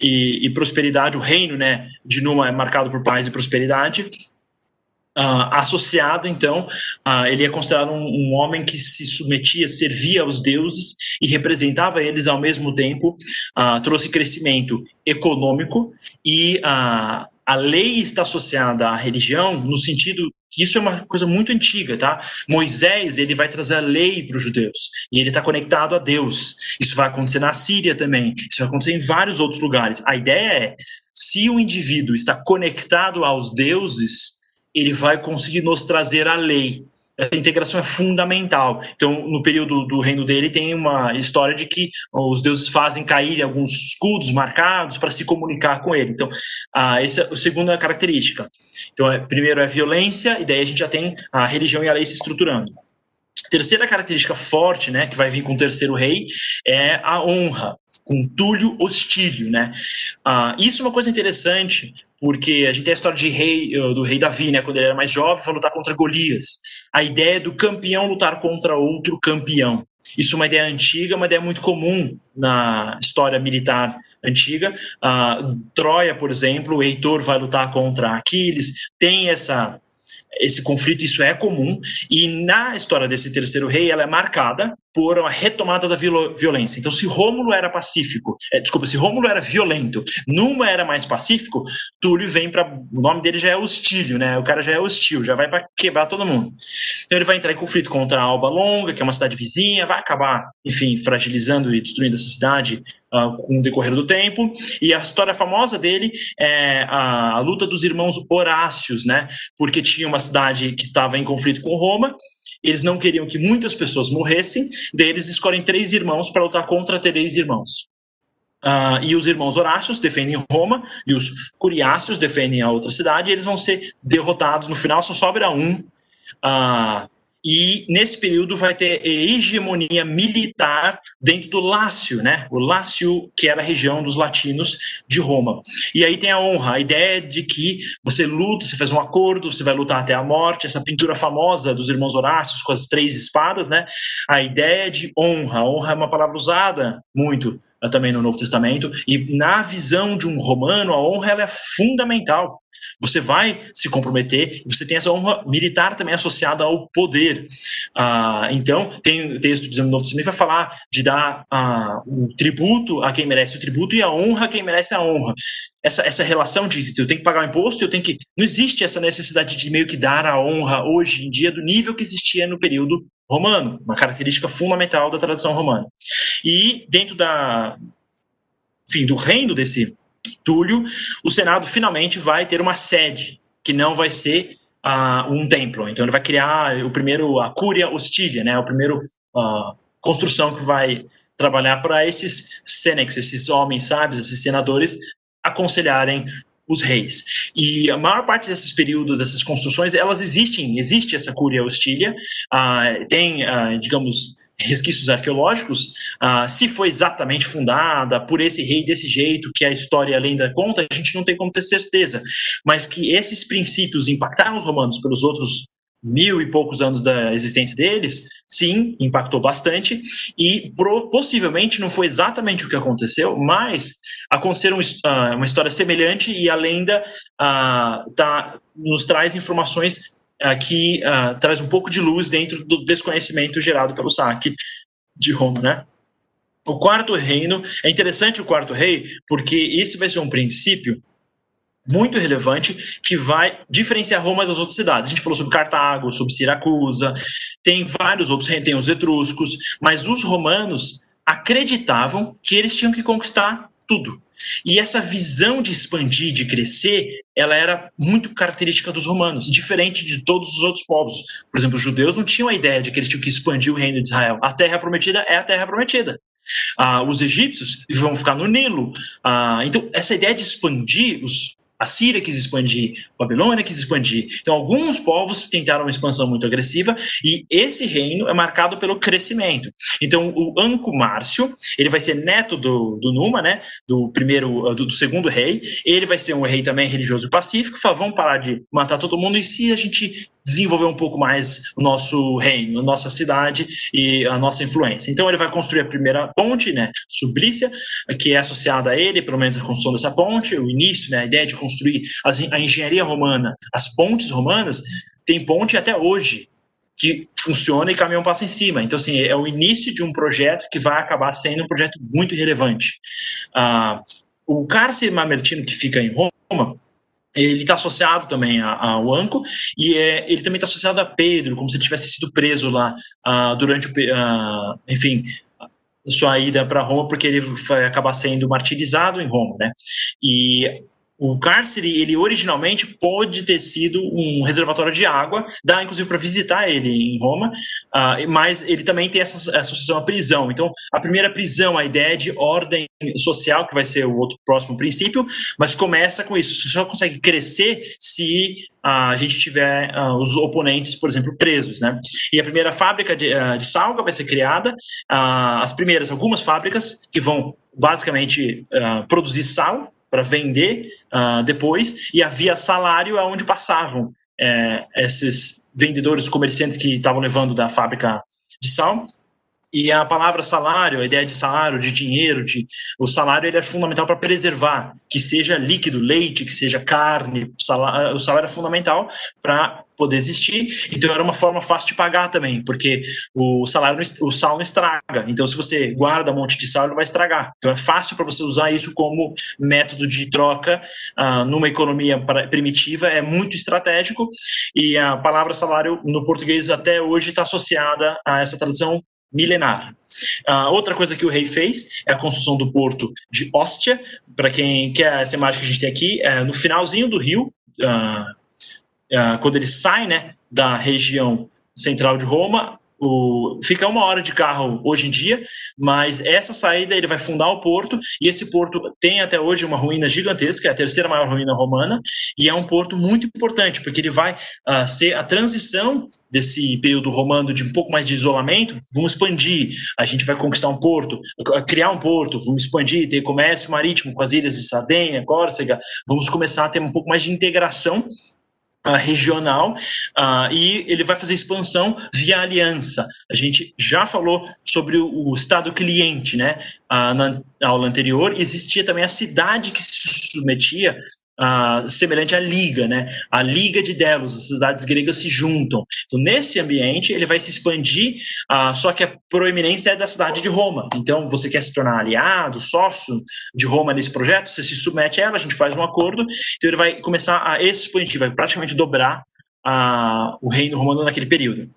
e, e prosperidade. O reino né, de Numa é marcado por paz e prosperidade. Uh, associado, então, uh, ele é considerado um, um, homem que se submetia, servia aos deuses e representava eles ao mesmo tempo, uh, trouxe crescimento econômico e a lei está associada à religião no sentido que isso é uma coisa muito antiga, tá? Moisés, ele vai trazer a lei para os judeus e ele está conectado a Deus. Isso vai acontecer na Síria também, isso vai acontecer em vários outros lugares. A ideia é, se o indivíduo está conectado aos deuses, ele vai conseguir nos trazer a lei. Essa integração é fundamental. Então, no período do reino dele, tem uma história de que os deuses fazem cair alguns escudos marcados para se comunicar com ele. Então, ah, essa é a segunda característica. Então, é, primeiro é violência, e daí a gente já tem a religião e a lei se estruturando. Terceira característica forte, né, que vai vir com o terceiro rei, é a honra, com Túlio Hostílio, né? Ah, isso é uma coisa interessante, porque a gente tem a história de rei, eh, do rei Davi, né, quando ele era mais jovem, foi lutar contra Golias. A ideia do campeão lutar contra outro campeão. Isso é uma ideia antiga, uma ideia muito comum na história militar antiga. Ah, Troia, por exemplo, o Heitor vai lutar contra Aquiles, tem essa esse conflito, isso é comum, e na história desse terceiro rei, ela é marcada por uma retomada da violência. Então, se Rômulo era pacífico, é, desculpa, se Rômulo era violento, Numa era mais pacífico, Túlio vem para. O nome dele já é hostílio, né? O cara já é hostil, já vai para quebrar todo mundo. Então, ele vai entrar em conflito contra Alba Longa, que é uma cidade vizinha, vai acabar, enfim, fragilizando e destruindo essa cidade uh, com o decorrer do tempo. E a história famosa dele é a, a luta dos irmãos Horácios, né? Porque tinha uma cidade que estava em conflito com Roma eles não queriam que muitas pessoas morressem, daí eles escolhem três irmãos para lutar contra três irmãos. Uh, e os irmãos Horácios defendem Roma, e os Curiáceos defendem a outra cidade, e eles vão ser derrotados. No final só sobra um. Uh, e nesse período vai ter hegemonia militar dentro do Lácio, né? O Lácio, que era a região dos latinos de Roma. E aí tem a honra, a ideia de que você luta, você faz um acordo, você vai lutar até a morte, essa pintura famosa dos irmãos Horácios com as três espadas, né? A ideia de honra, honra é uma palavra usada muito também no Novo Testamento, e na visão de um romano, a honra ela é fundamental. Você vai se comprometer, você tem essa honra militar também associada ao poder. Ah, então, tem o texto do Novo Testamento vai falar de dar ah, o tributo a quem merece o tributo e a honra a quem merece a honra. Essa, essa relação de eu tenho que pagar o imposto, eu tenho que. Não existe essa necessidade de meio que dar a honra hoje em dia do nível que existia no período romano, uma característica fundamental da tradição romana. E dentro da, enfim, do reino desse Túlio, o Senado finalmente vai ter uma sede, que não vai ser uh, um templo. Então ele vai criar o primeiro, a Cúria Hostília, né, a primeira uh, construção que vai trabalhar para esses senex, esses homens sábios, esses senadores, aconselharem os reis. E a maior parte desses períodos, dessas construções, elas existem, existe essa Cúria Hostília, uh, tem, digamos, resquícios arqueológicos, uh, se foi exatamente fundada por esse rei desse jeito que a história e a lenda conta, a gente não tem como ter certeza. Mas que esses princípios impactaram os romanos pelos outros mil e poucos anos da existência deles, sim, impactou bastante e pro, possivelmente não foi exatamente o que aconteceu, mas aconteceram uh, uma história semelhante e a lenda uh, tá, nos traz informações uh, traz um pouco de luz dentro do desconhecimento gerado pelo saque de Roma, né? O quarto reino é interessante o quarto rei porque esse vai ser um princípio muito relevante que vai diferenciar Roma das outras cidades. A gente falou sobre Cartago, sobre Siracusa, tem vários outros, tem os etruscos, mas os romanos acreditavam que eles tinham que conquistar tudo. E essa visão de expandir, de crescer, ela era muito característica dos romanos, diferente de todos os outros povos. Por exemplo, os judeus não tinham a ideia de que eles tinham que expandir o reino de Israel. A terra prometida é a terra prometida. Ah, os egípcios vão ficar no Nilo. Ah, então, essa ideia de expandir os, a Síria quis expandir, a Babilônia quis expandir. Então, alguns povos tentaram uma expansão muito agressiva e esse reino é marcado pelo crescimento. Então, o Anco Márcio, ele vai ser neto do, do Numa, né, do primeiro, do, do segundo rei. Ele vai ser um rei também religioso pacífico. Fala, vamos parar de matar todo mundo e se a gente desenvolver um pouco mais o nosso reino, a nossa cidade e a nossa influência. Então ele vai construir a primeira ponte, né, Sublícia, que é associada a ele, pelo menos a construção dessa ponte, o início, né, a ideia de construir a engenharia romana, as pontes romanas, tem ponte até hoje que funciona e caminhão passa em cima. Então, assim, é o início de um projeto que vai acabar sendo um projeto muito relevante. Ah, o cárcere mamertino que fica em Roma, ele está associado também ao Anco e é, ele também está associado a Pedro, como se ele tivesse sido preso lá uh, durante o, uh, enfim, sua ida para Roma, porque ele vai acabar sendo martirizado em Roma, né? E o cárcere, ele originalmente pode ter sido um reservatório de água, dá inclusive para visitar ele em Roma, uh, mas ele também tem essa associação à prisão. Então, a primeira prisão, a ideia de ordem social, que vai ser o outro próximo princípio, mas começa com isso. Você só consegue crescer se uh, a gente tiver uh, os oponentes, por exemplo, presos. Né? E a primeira fábrica de, de salga vai ser criada, as primeiras, algumas fábricas que vão basicamente produzir sal para vender uh, depois, e havia salário aonde passavam é, esses vendedores, comerciantes que estavam levando da fábrica de sal e a palavra salário, a ideia de salário, de dinheiro, de o salário ele é fundamental para preservar, que seja líquido, leite, que seja carne, salário, o salário é fundamental para poder existir. Então era uma forma fácil de pagar também, porque o salário, o sal não estraga. Então se você guarda um monte de sal, ele vai estragar. Então é fácil para você usar isso como método de troca uh, numa economia primitiva, é muito estratégico. E a palavra salário no português até hoje está associada a essa tradução milenar. Uh, outra coisa que o rei fez é a construção do porto de Ostia. Para quem quer essa imagem que a gente tem aqui, é no finalzinho do rio, uh, uh, quando ele sai né, da região central de Roma, o, fica uma hora de carro hoje em dia, mas essa saída ele vai fundar o porto, e esse porto tem até hoje uma ruína gigantesca, é a terceira maior ruína romana, e é um porto muito importante, porque ele vai uh, ser a transição desse período romano de um pouco mais de isolamento, vamos expandir, a gente vai conquistar um porto, criar um porto, vamos expandir, ter comércio marítimo com as ilhas de Sardenha, Córcega, vamos começar a ter um pouco mais de integração Uh, regional uh, e ele vai fazer expansão via aliança. A gente já falou sobre o, o Estado cliente, né? Uh, na aula anterior, existia também a cidade que se submetia semelhante à liga, né? A liga de Delos, as cidades gregas se juntam. Então, nesse ambiente, ele vai se expandir, só que a proeminência é da cidade de Roma. Então, você quer se tornar aliado, sócio de Roma nesse projeto, você se submete a ela, a gente faz um acordo, então ele vai começar a expandir, vai praticamente dobrar o reino romano naquele período.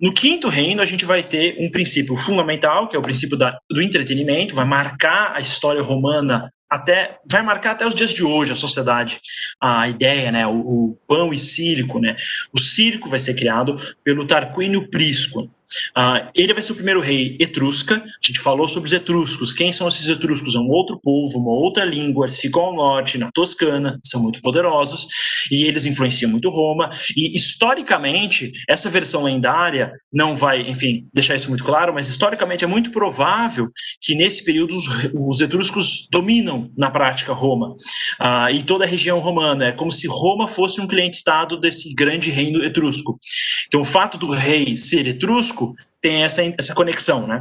No quinto reino, a gente vai ter um princípio fundamental, que é o princípio da, do entretenimento, vai marcar a história romana até vai marcar até os dias de hoje a sociedade a ideia né o, o pão e circo né. O circo vai ser criado pelo Tarquínio Prisco Uh, ele vai ser o primeiro rei etrusca. A gente falou sobre os etruscos. Quem são esses etruscos? É um outro povo, uma outra língua. Eles ficam ao norte, na Toscana, são muito poderosos e eles influenciam muito Roma. E historicamente, essa versão lendária não vai, enfim, deixar isso muito claro, mas historicamente é muito provável que nesse período os, os etruscos dominam na prática Roma uh, e toda a região romana. É como se Roma fosse um cliente-estado desse grande reino etrusco. Então, o fato do rei ser etrusco tem essa, essa conexão, né?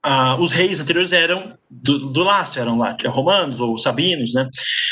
Ah, os reis anteriores eram do, do laço, eram lá, romanos ou sabinos, né?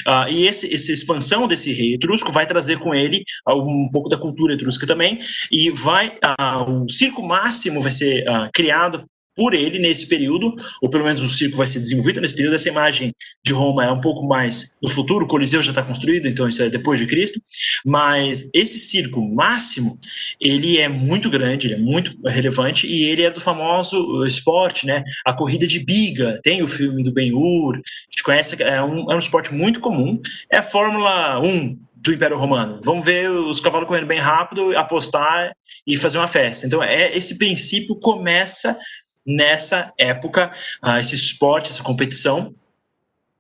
Ah, e esse, essa expansão desse rei etrusco vai trazer com ele um pouco da cultura etrusca também, e vai ah, o circo máximo vai ser ah, criado por ele nesse período, ou pelo menos o circo vai ser desenvolvido nesse período. Essa imagem de Roma é um pouco mais no futuro, o Coliseu já está construído, então isso é depois de Cristo. Mas esse circo máximo, ele é muito grande, ele é muito relevante e ele é do famoso esporte, né? A corrida de biga. Tem o filme do Ben-Hur, a gente conhece, é um, é um esporte muito comum. É a Fórmula 1 do Império Romano. Vamos ver os cavalos correndo bem rápido, apostar e fazer uma festa. Então, é esse princípio começa nessa época, uh, esse esporte, essa competição.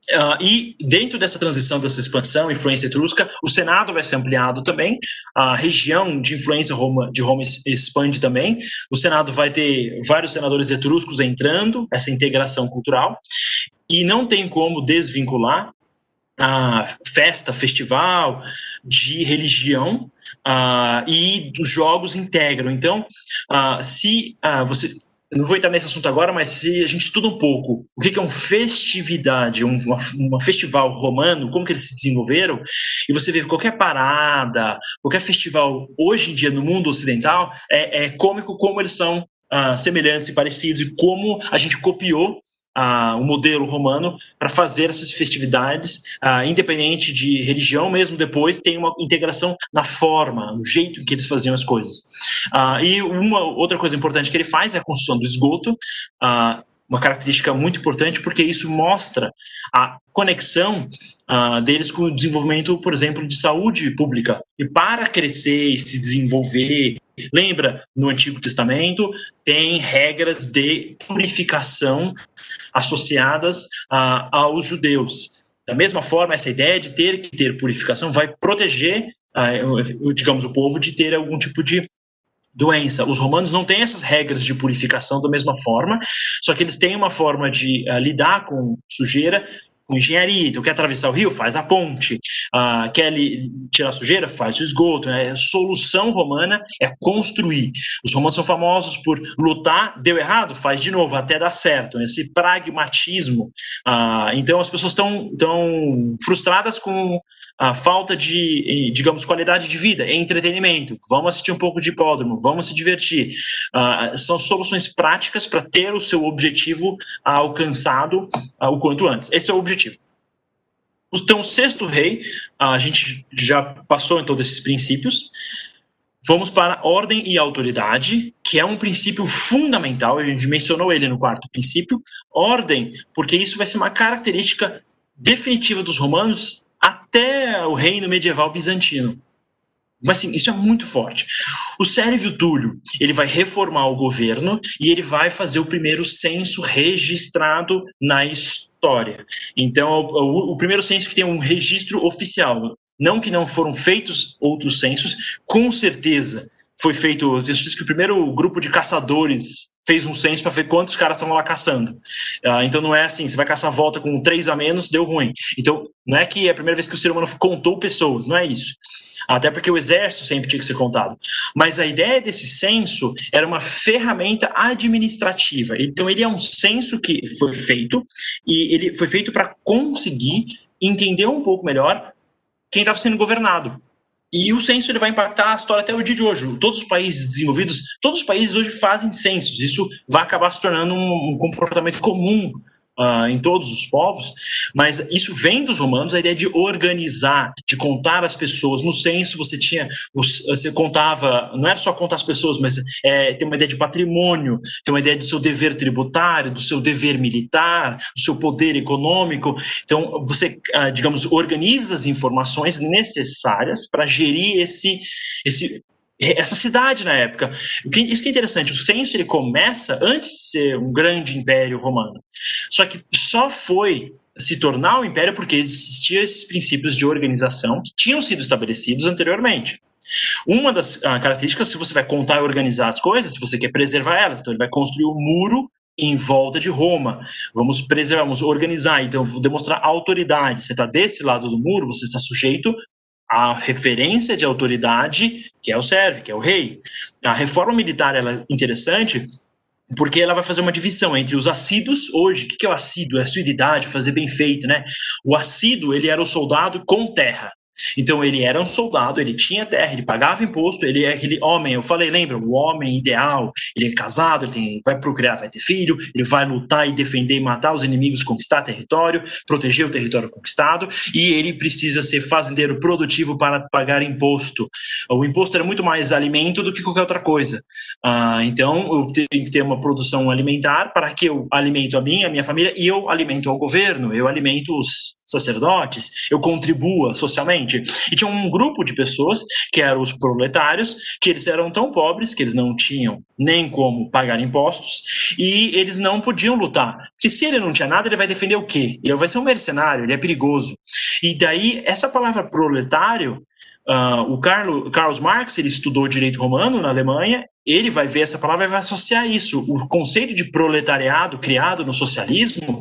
Uh, e dentro dessa transição, dessa expansão, influência etrusca, o Senado vai ser ampliado também, a região de influência Roma, de Roma expande também, o Senado vai ter vários senadores etruscos entrando, essa integração cultural, e não tem como desvincular a festa, festival de religião uh, e os jogos integram. Então, uh, se uh, você não vou entrar nesse assunto agora, mas se a gente estuda um pouco o que é uma festividade, um uma, uma festival romano, como que eles se desenvolveram, e você vê qualquer parada, qualquer festival hoje em dia no mundo ocidental, é, é cômico como eles são ah, semelhantes e parecidos e como a gente copiou o modelo romano para fazer essas festividades, independente de religião, mesmo depois tem uma integração na forma, no jeito que eles faziam as coisas. e uma outra coisa importante que ele faz é a construção do esgoto, uma característica muito importante, porque isso mostra a conexão deles com o desenvolvimento, por exemplo, de saúde pública. E para crescer e se desenvolver, lembra, no Antigo Testamento tem regras de purificação associadas uh, aos judeus. Da mesma forma, essa ideia de ter que ter purificação vai proteger, uh, digamos, o povo de ter algum tipo de doença. Os romanos não têm essas regras de purificação da mesma forma, só que eles têm uma forma de uh, lidar com sujeira com engenharia. Então, quer atravessar o rio? Faz a ponte. Ah, quer ali, tirar sujeira? Faz o esgoto. Né? A solução romana é construir. Os romanos são famosos por lutar, deu errado? Faz de novo, até dar certo. Esse pragmatismo. Ah, então, as pessoas estão tão frustradas com a falta de, digamos, qualidade de vida, entretenimento. Vamos assistir um pouco de hipódromo, vamos se divertir. Ah, são soluções práticas para ter o seu objetivo alcançado ah, o quanto antes. Esse é o objetivo objetivo. Então, o sexto rei, a gente já passou então desses princípios. Vamos para ordem e autoridade, que é um princípio fundamental, a gente mencionou ele no quarto princípio. Ordem, porque isso vai ser uma característica definitiva dos romanos até o reino medieval bizantino. Mas sim, isso é muito forte. O Sérvio Túlio, ele vai reformar o governo e ele vai fazer o primeiro censo registrado na história. Então, o, o primeiro censo que tem um registro oficial. Não que não foram feitos outros censos, com certeza foi feito. Diz que o primeiro grupo de caçadores fez um censo para ver quantos caras estavam lá caçando. Uh, então não é assim, você vai caçar a volta com três a menos, deu ruim. Então não é que é a primeira vez que o ser humano contou pessoas, não é isso. Até porque o exército sempre tinha que ser contado. Mas a ideia desse censo era uma ferramenta administrativa. Então ele é um censo que foi feito e ele foi feito para conseguir entender um pouco melhor quem estava sendo governado. E o censo ele vai impactar a história até o dia de hoje. Todos os países desenvolvidos, todos os países hoje fazem censos. Isso vai acabar se tornando um, um comportamento comum uh, em todos os povos, mas isso vem dos romanos, a ideia de organizar, de contar as pessoas. No censo você tinha, você contava, não é só contar as pessoas, mas é, tem uma ideia de patrimônio, tem uma ideia do seu dever tributário, do seu dever militar, do seu poder econômico. Então você, uh, digamos, organiza as informações necessárias para gerir esse, esse essa cidade na época. Isso que é interessante, o censo ele começa antes de ser um grande império romano. Só que só foi se tornar um império porque existiam esses princípios de organização que tinham sido estabelecidos anteriormente. Uma das uh, características, se você vai contar e organizar as coisas, se você quer preservar elas, então ele vai construir um muro em volta de Roma. Vamos preservar, vamos organizar, então vou demonstrar autoridade. Você está desse lado do muro, você está sujeito à referência de autoridade, que é o serve, que é o rei. A reforma militar é interessante porque ela vai fazer uma divisão entre os assíduos hoje. O que é o assíduo? É a suididade, fazer bem feito, né? O assíduo, ele era o soldado com terra. Então ele era um soldado, ele tinha terra, ele pagava imposto, ele é aquele homem, eu falei, lembra, o homem ideal, ele é casado, ele tem, vai procriar, vai ter filho, ele vai lutar e defender matar os inimigos, conquistar território, proteger o território conquistado, e ele precisa ser fazendeiro produtivo para pagar imposto. O imposto era muito mais alimento do que qualquer outra coisa. Ah, então eu tenho que ter uma produção alimentar para que eu alimento a minha, a minha família, e eu alimento ao governo, eu alimento os sacerdotes, eu contribua socialmente e tinha um grupo de pessoas, que eram os proletários, que eles eram tão pobres que eles não tinham nem como pagar impostos e eles não podiam lutar. Porque se ele não tinha nada, ele vai defender o quê? Ele vai ser um mercenário, ele é perigoso. E daí, essa palavra proletário, uh, o Carlo, Carlos Marx, ele estudou direito romano na Alemanha, ele vai ver essa palavra e vai associar isso. O conceito de proletariado criado no socialismo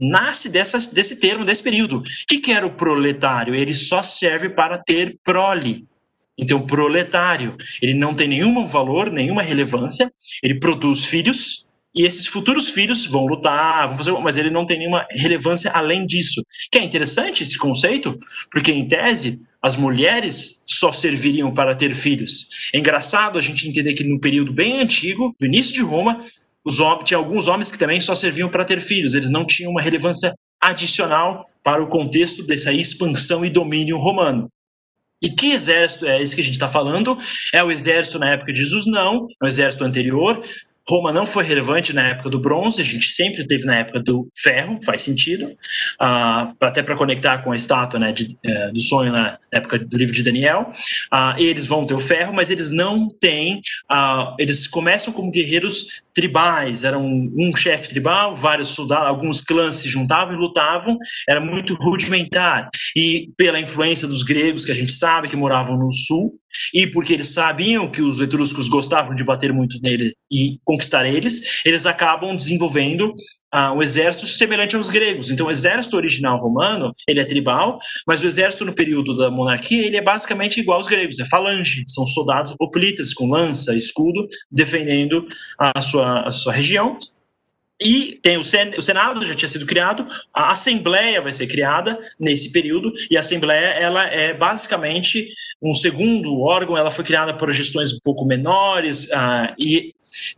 nasce desse termo, desse período. O que, que era o proletário? Ele só serve para ter prole. Então, proletário, ele não tem nenhum valor, nenhuma relevância, ele produz filhos, e esses futuros filhos vão lutar, vão fazer, mas ele não tem nenhuma relevância além disso. Que é interessante esse conceito, porque em tese as mulheres só serviriam para ter filhos. É engraçado a gente entender que no período bem antigo, do início de Roma, os homens, tinha alguns homens que também só serviam para ter filhos, eles não tinham uma relevância adicional para o contexto dessa expansão e domínio romano. E que exército é esse que a gente está falando? É o exército na época de Jesus? Não, é o exército anterior. Roma não foi relevante na época do bronze, a gente sempre teve na época do ferro, faz sentido, uh, até para conectar com a estátua né, de, uh, do sonho na época do livro de Daniel. Uh, eles vão ter o ferro, mas eles não têm. Ah, eles começam como guerreiros tribais, eram um chefe tribal, vários soldados, alguns clãs se juntavam e lutavam, era muito rudimentar. E pela influência dos gregos, que a gente sabe que moravam no sul, e porque eles sabiam que os etruscos gostavam de bater muito nele e conquistar eles, eles acabam desenvolvendo uh, um exército semelhante aos gregos. Então, o exército original romano, ele é tribal, mas o exército no período da monarquia, ele é basicamente igual aos gregos, é falange, são soldados hoplitas com lança, escudo, defendendo a sua a sua região. E tem o, o Senado, já tinha sido criado, a Assembleia vai ser criada nesse período, e a Assembleia ela é basicamente um segundo órgão, ela foi criada por gestões um pouco menores, uh, e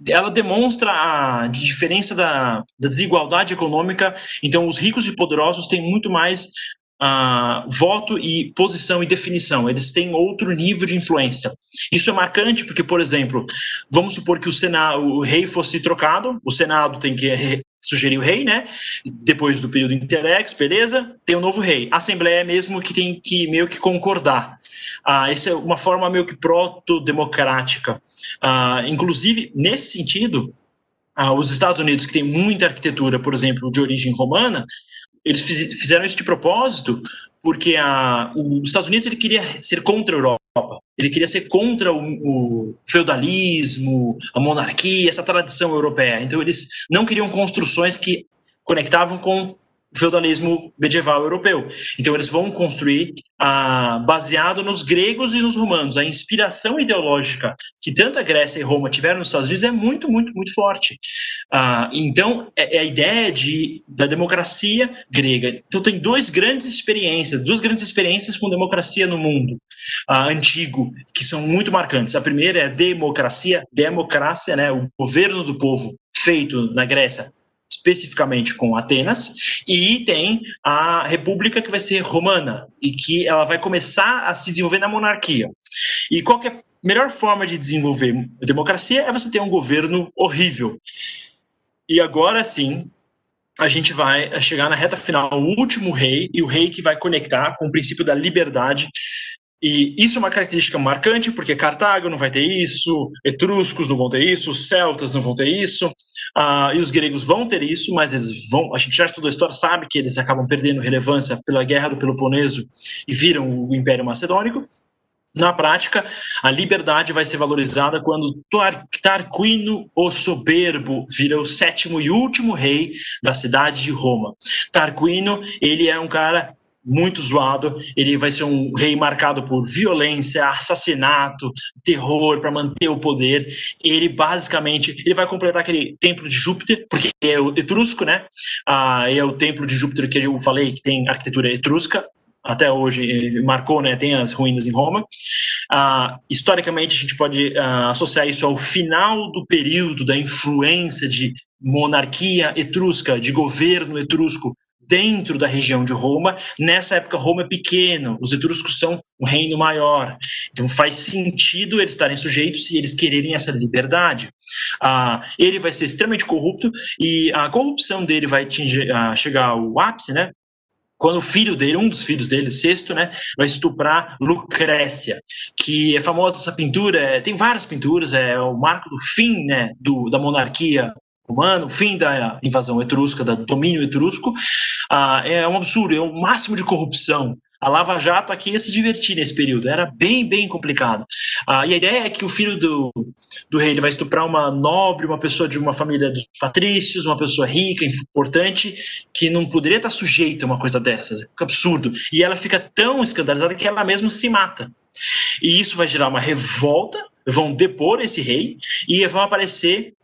ela demonstra a diferença da, da, desigualdade econômica. Então, os ricos e poderosos têm muito mais uh, voto e posição e definição, eles têm outro nível de influência. Isso é marcante porque, por exemplo, vamos supor que o, Senado, o rei fosse trocado, o Senado tem que sugerir o rei, né? Depois do período interex, beleza? Tem um novo rei. A Assembleia é mesmo que tem que meio que concordar. Ah, essa é uma forma meio que proto-democrática. Ah, inclusive, nesse sentido, ah, os Estados Unidos, que tem muita arquitetura, por exemplo, de origem romana, eles fizeram isso de propósito porque a, os Estados Unidos ele queria ser contra a Europa, ele queria ser contra o, o, feudalismo, a monarquia, essa tradição europeia. Então eles não queriam construções que conectavam com feudalismo medieval europeu. Então eles vão construir ah, baseado nos gregos e nos romanos. A inspiração ideológica que tanto a Grécia e Roma tiveram nos Estados Unidos é muito, muito, muito forte. Ah, então é, é, a ideia de, da democracia grega. Então tem duas grandes experiências, duas grandes experiências com democracia no mundo ah, antigo que são muito marcantes. A primeira é a democracia, democracia, né, o governo do povo feito na Grécia especificamente com Atenas, e tem a República que vai ser romana e que ela vai começar a se desenvolver na monarquia. E qual é a melhor forma de desenvolver a democracia é você ter um governo horrível. E agora sim, a gente vai chegar na reta final, o último rei, e o rei que vai conectar com o princípio da liberdade E isso é uma característica marcante, porque Cartago não vai ter isso, etruscos não vão ter isso, celtas não vão ter isso, uh, e os gregos vão ter isso, mas eles vão. A gente já estudou a história, sabe que eles acabam perdendo relevância pela guerra do Peloponeso e viram o Império Macedônico. Na prática, a liberdade vai ser valorizada quando Tarquino o Soberbo vira o sétimo e último rei da cidade de Roma. Tarquino, ele é um cara muito zoado. Ele vai ser um rei marcado por violência, assassinato, terror para manter o poder. Ele basicamente ele vai completar aquele templo de Júpiter, porque é o etrusco, né? Ah, é o templo de Júpiter que eu falei que tem arquitetura etrusca. Até hoje marcou, né? Tem as ruínas em Roma. Ah, historicamente, a gente pode ah, associar isso ao final do período da influência de monarquia etrusca, de governo etrusco dentro da região de Roma. Nessa época, Roma é pequeno, os etruscos são um reino maior. Então, faz sentido eles estarem sujeitos e eles quererem essa liberdade. Ah, ele vai ser extremamente corrupto e a corrupção dele vai atingir, ah, chegar ao ápice, né? quando o filho dele, um dos filhos dele, sexto, né, vai estuprar Lucrécia, que é famosa essa pintura, é, tem várias pinturas, é o marco do fim, né, do, da monarquia romano, fim da invasão etrusca, do domínio etrusco, ah, é um absurdo, é o um máximo de corrupção. A Lava Jato aqui ia se divertir nesse período, era bem, bem complicado. Ah, e a ideia é que o filho do, do rei ele vai estuprar uma nobre, uma pessoa de uma família dos patrícios, uma pessoa rica, importante, que não poderia estar sujeita a uma coisa dessas. Que absurdo. E ela fica tão escandalizada que ela mesma se mata. E isso vai gerar uma revolta, vão depor esse rei e vão aparecer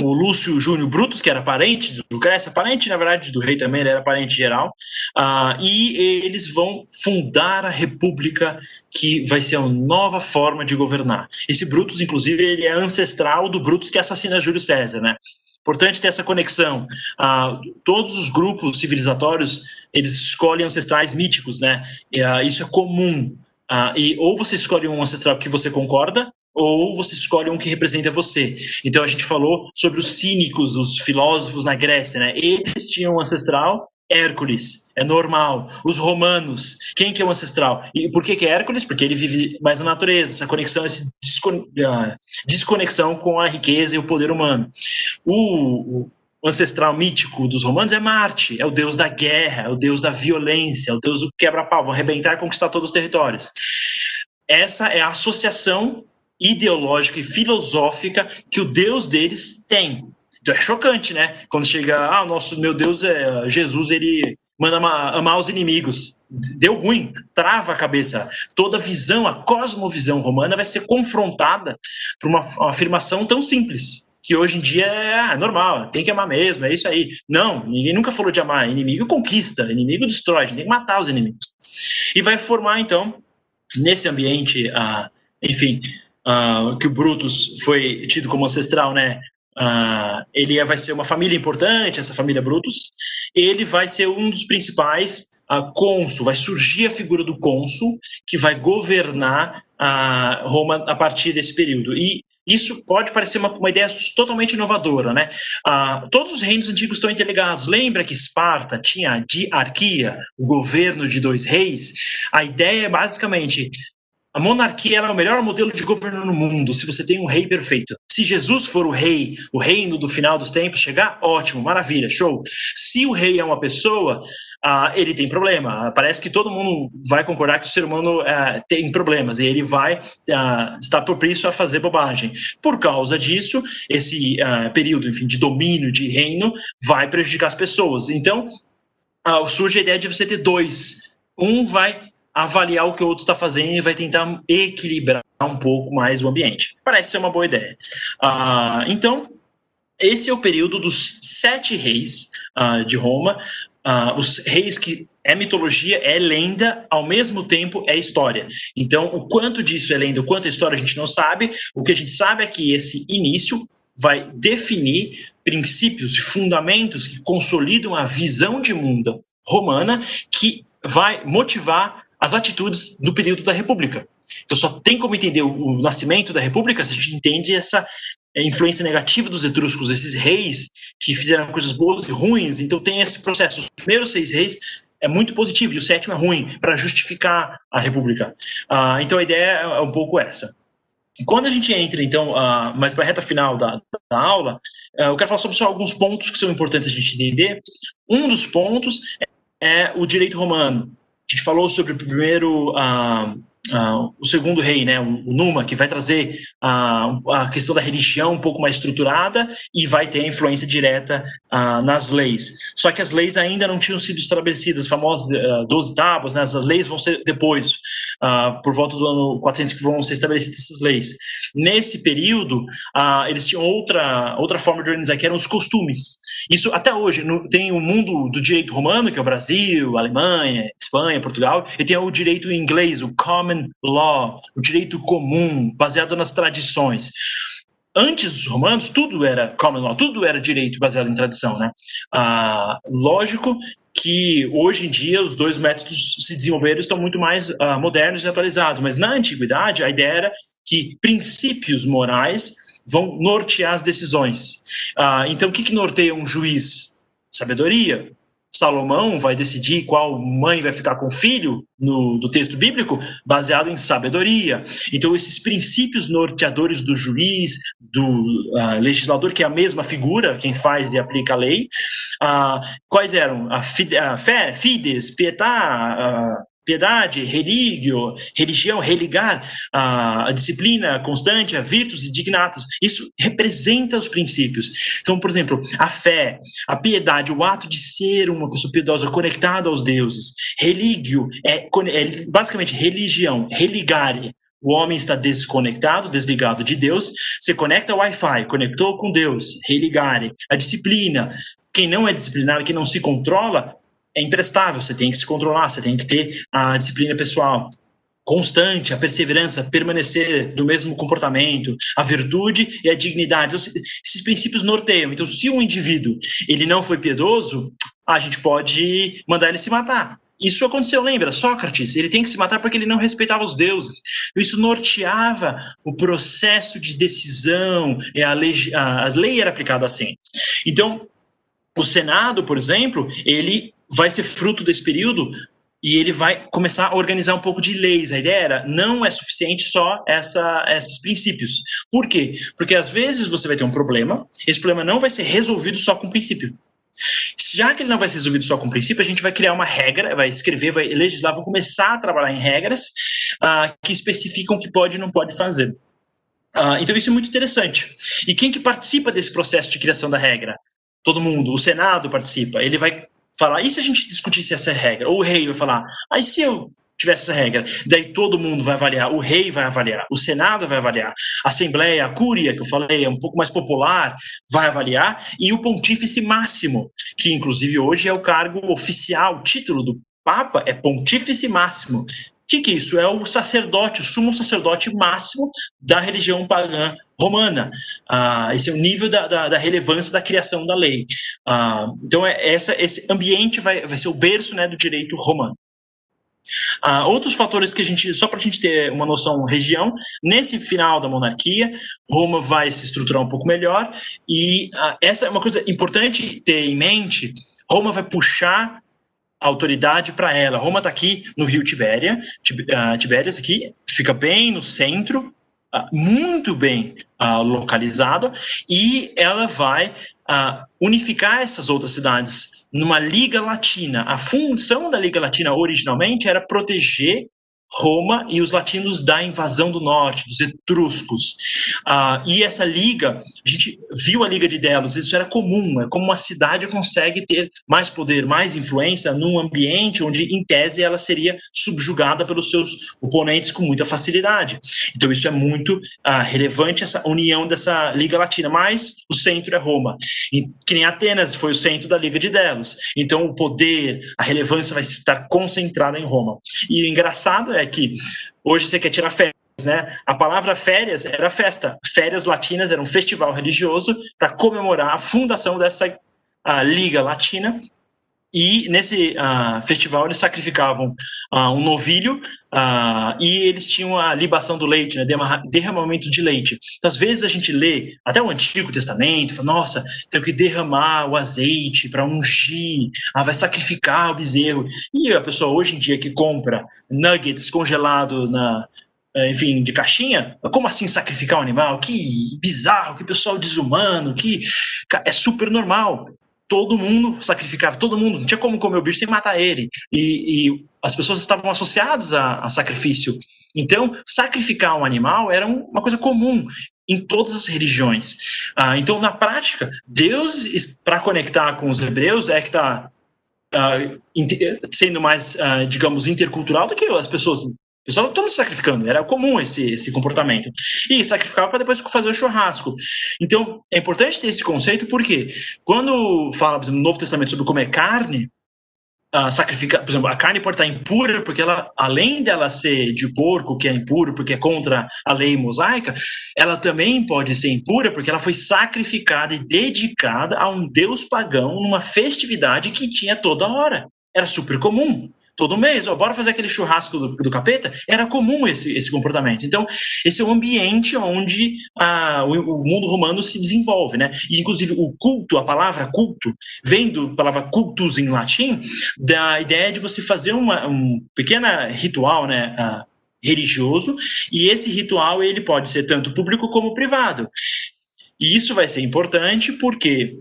o Lúcio Júnior Brutus, que era parente do Lucrécia, parente, na verdade, do rei também, ele era parente geral, uh, e eles vão fundar a república que vai ser uma nova forma de governar. Esse Brutus, inclusive, ele é ancestral do Brutus que assassina Júlio César, né? Importante ter essa conexão. Uh, todos os grupos civilizatórios, eles escolhem ancestrais míticos, né? Uh, isso é comum. e ou você escolhe um ancestral que você concorda, ou você escolhe um que representa você. Então a gente falou sobre os cínicos, os filósofos na Grécia, né? Eles tinham um ancestral Hércules, é normal. Os romanos, quem que é o ancestral? E por que, que é Hércules? Porque ele vive mais na natureza, essa conexão, essa ah, desconexão com a riqueza e o poder humano. O, o ancestral mítico dos romanos é Marte, é o deus da guerra, é o deus da violência, é o deus do quebra-pau, vão arrebentar e conquistar todos os territórios. Essa é a associação ideológica e filosófica que o Deus deles tem. Então é chocante, né? Quando chega, ah, nosso meu Deus é Jesus, ele manda amar, os inimigos. Deu ruim, trava a cabeça. Toda visão, a cosmovisão romana vai ser confrontada por uma, uma afirmação tão simples que hoje em dia é ah, normal, tem que amar mesmo, é isso aí. Não, ninguém nunca falou de amar. Inimigo conquista, inimigo destrói, a gente tem que matar os inimigos. E vai formar, então, nesse ambiente, ah, enfim, uh, que o Brutus foi tido como ancestral, né? Uh, ele vai ser uma família importante, essa família Brutus. Ele vai ser um dos principais uh, cônsul, vai surgir a figura do cônsul que vai governar a Roma a partir desse período. E isso pode parecer uma, uma ideia totalmente inovadora, né? Ah, todos os reinos antigos estão interligados. Lembra que Esparta tinha a diarquia, o governo de dois reis? A ideia é basicamente a monarquia é o melhor modelo de governo no mundo, se você tem um rei perfeito. Se Jesus for o rei, o reino do final dos tempos chegar, ótimo, maravilha, show. Se o rei é uma pessoa, uh, ele tem problema. Parece que todo mundo vai concordar que o ser humano uh, tem problemas e ele vai uh, estar propício a fazer bobagem. Por causa disso, esse período enfim, de domínio, de reino, vai prejudicar as pessoas. Então, surge a ideia de você ter dois. Um vai avaliar o que o outro está fazendo e vai tentar equilibrar um pouco mais o ambiente. Parece ser uma boa ideia. Uh, então, esse é o período dos sete reis uh, de Roma, uh, os reis que é mitologia, é lenda, ao mesmo tempo é história. Então, o quanto disso é lenda, o quanto é história, a gente não sabe. O que a gente sabe é que esse início vai definir princípios e fundamentos que consolidam a visão de mundo romana, que vai motivar as atitudes do período da República. Então só tem como entender o, nascimento da República se a gente entende essa é, influência negativa dos etruscos, esses reis que fizeram coisas boas e ruins. Então tem esse processo. Os primeiros seis reis é muito positivo e o sétimo é ruim, para justificar a república. Uh, então a ideia é um pouco essa. Quando a gente entra, então, uh, mais para a reta final da, da aula, uh, eu quero falar sobre só alguns pontos que são importantes a gente entender. Um dos pontos é, é o direito romano. Gente falou sobre o primeiro uh, uh, o segundo rei, né, o, Numa, que vai trazer uh, a questão da religião um pouco mais estruturada e vai ter influência direta uh, nas leis. Só que as leis ainda não tinham sido estabelecidas, as famosas uh, 12 tábuas, né, as leis vão ser depois, por volta do ano 400 que vão ser estabelecidas essas leis. Nesse período, eles tinham outra, outra forma de organizar, que eram os costumes. Isso até hoje no, tem o mundo do direito romano, que é o Brasil, Alemanha, Espanha, Portugal, e tem o direito inglês, o common common law, o direito comum, baseado nas tradições. Antes dos romanos, tudo era common law, tudo era direito baseado em tradição, né? Ah, lógico que hoje em dia os dois métodos se desenvolveram estão muito mais ah, modernos e atualizados, mas na antiguidade a ideia era que princípios morais vão nortear as decisões. Ah, então, o que, que norteia um juiz? Sabedoria, Salomão vai decidir qual mãe vai ficar com o filho no, do texto bíblico, baseado em sabedoria. Então, esses princípios norteadores do juiz, do uh, legislador, que é a mesma figura, quem faz e aplica a lei, uh, quais eram? A, fide, a fé, fides, pietà, uh, piedade, religio, religião, religar, a, a, disciplina constante, a virtus e dignatus. Isso representa os princípios. Então, por exemplo, a fé, a piedade, o ato de ser uma pessoa piedosa conectada aos deuses. Religio é, é basicamente religião, religare. O homem está desconectado, desligado de Deus, se conecta ao Wi-Fi, conectou com Deus, religare. A disciplina, quem não é disciplinado, quem não se controla, é imprestável, você tem que se controlar, você tem que ter a disciplina pessoal constante, a perseverança, permanecer do mesmo comportamento, a virtude e a dignidade. Esses princípios norteiam. Então, se um indivíduo ele não foi piedoso, a gente pode mandar ele se matar. Isso aconteceu, lembra? Sócrates, ele tem que se matar porque ele não respeitava os deuses. Isso norteava o processo de decisão, a lei, a lei era aplicada assim. Então, o Senado, por exemplo, ele vai ser fruto desse período e ele vai começar a organizar um pouco de leis. A ideia era, não é suficiente só essa, esses princípios. Por quê? Porque às vezes você vai ter um problema, esse problema não vai ser resolvido só com princípio. Já que ele não vai ser resolvido só com princípio, a gente vai criar uma regra, vai escrever, vai legislar, vão começar a trabalhar em regras uh, que especificam o que pode e não pode fazer. Uh, então isso é muito interessante. E quem que participa desse processo de criação da regra? Todo mundo. O Senado participa. Ele vai falar, e se a gente discutisse essa regra? Ou o rei vai falar, aí se eu tivesse essa regra, daí todo mundo vai avaliar, o rei vai avaliar, o senado vai avaliar, a assembleia, a cúria, que eu falei, é um pouco mais popular, vai avaliar, e o pontífice máximo, que inclusive hoje é o cargo oficial, o título do Papa é Pontífice Máximo, que, que é isso? É o sacerdote, o sumo sacerdote máximo da religião pagã romana. Ah, esse é o nível da, da, da, relevância da criação da lei. Ah, então, é, essa, esse ambiente vai, vai ser o berço né, do direito romano. Ah, outros fatores que a gente, só para a gente ter uma noção região, nesse final da monarquia, Roma vai se estruturar um pouco melhor e ah, essa é uma coisa importante ter em mente. Roma vai puxar autoridade para ela. Roma está aqui no rio Tibéria, uh, Tibérias aqui, fica bem no centro, uh, muito bem uh, localizado, e ela vai unificar essas outras cidades numa Liga Latina. A função da Liga Latina originalmente era proteger Roma e os latinos da invasão do norte, dos etruscos. Ah, e essa liga, a gente viu a Liga de Delos, isso era comum, é como uma cidade consegue ter mais poder, mais influência num ambiente onde, em tese, ela seria subjugada pelos seus oponentes com muita facilidade. Então, isso é muito ah, relevante, essa união dessa Liga Latina, mas o centro é Roma. E, que nem Atenas foi o centro da Liga de Delos. Então, o poder, a relevância vai estar concentrada em Roma. E o engraçado é é que hoje você quer tirar férias, né? A palavra férias era festa. Férias latinas era um festival religioso para comemorar a fundação dessa a Liga Latina. E nesse uh, festival eles sacrificavam uh, um novilho uh, e eles tinham a libação do leite, né, derramamento de leite. Então, às vezes a gente lê até o Antigo Testamento, fala, nossa, tem que derramar o azeite para ungir, ah, vai sacrificar o bezerro. E a pessoa hoje em dia que compra nuggets congelado na, eh, enfim, de caixinha, como assim sacrificar um animal? Que bizarro, que pessoal desumano, que é super normal todo mundo sacrificava, todo mundo, não tinha como comer o bicho sem matar ele. E, e as pessoas estavam associadas a, a, sacrifício. Então, sacrificar um animal era uma coisa comum em todas as religiões. Ah, então, na prática, Deus, para conectar com os hebreus, é que está ah, sendo mais, ah, digamos, intercultural do que as pessoas o pessoal estava se sacrificando, era comum esse, esse comportamento. E sacrificava para depois fazer o churrasco. Então, é importante ter esse conceito, porque quando fala, por exemplo, no Novo Testamento sobre comer carne, uh, sacrificar, por exemplo, a carne pode estar impura, porque ela, além dela ser de porco, que é impuro, porque é contra a lei mosaica, ela também pode ser impura, porque ela foi sacrificada e dedicada a um deus pagão numa festividade que tinha toda hora. Era super comum todo mês, ó, bora fazer aquele churrasco do, do, capeta, era comum esse, esse comportamento. Então, esse é o ambiente onde a, o, o, mundo romano se desenvolve, né? E, inclusive, o culto, a palavra culto, vem da palavra cultus em latim, da ideia de você fazer uma, um pequeno ritual, né? Uh, religioso, e esse ritual ele pode ser tanto público como privado. E isso vai ser importante porque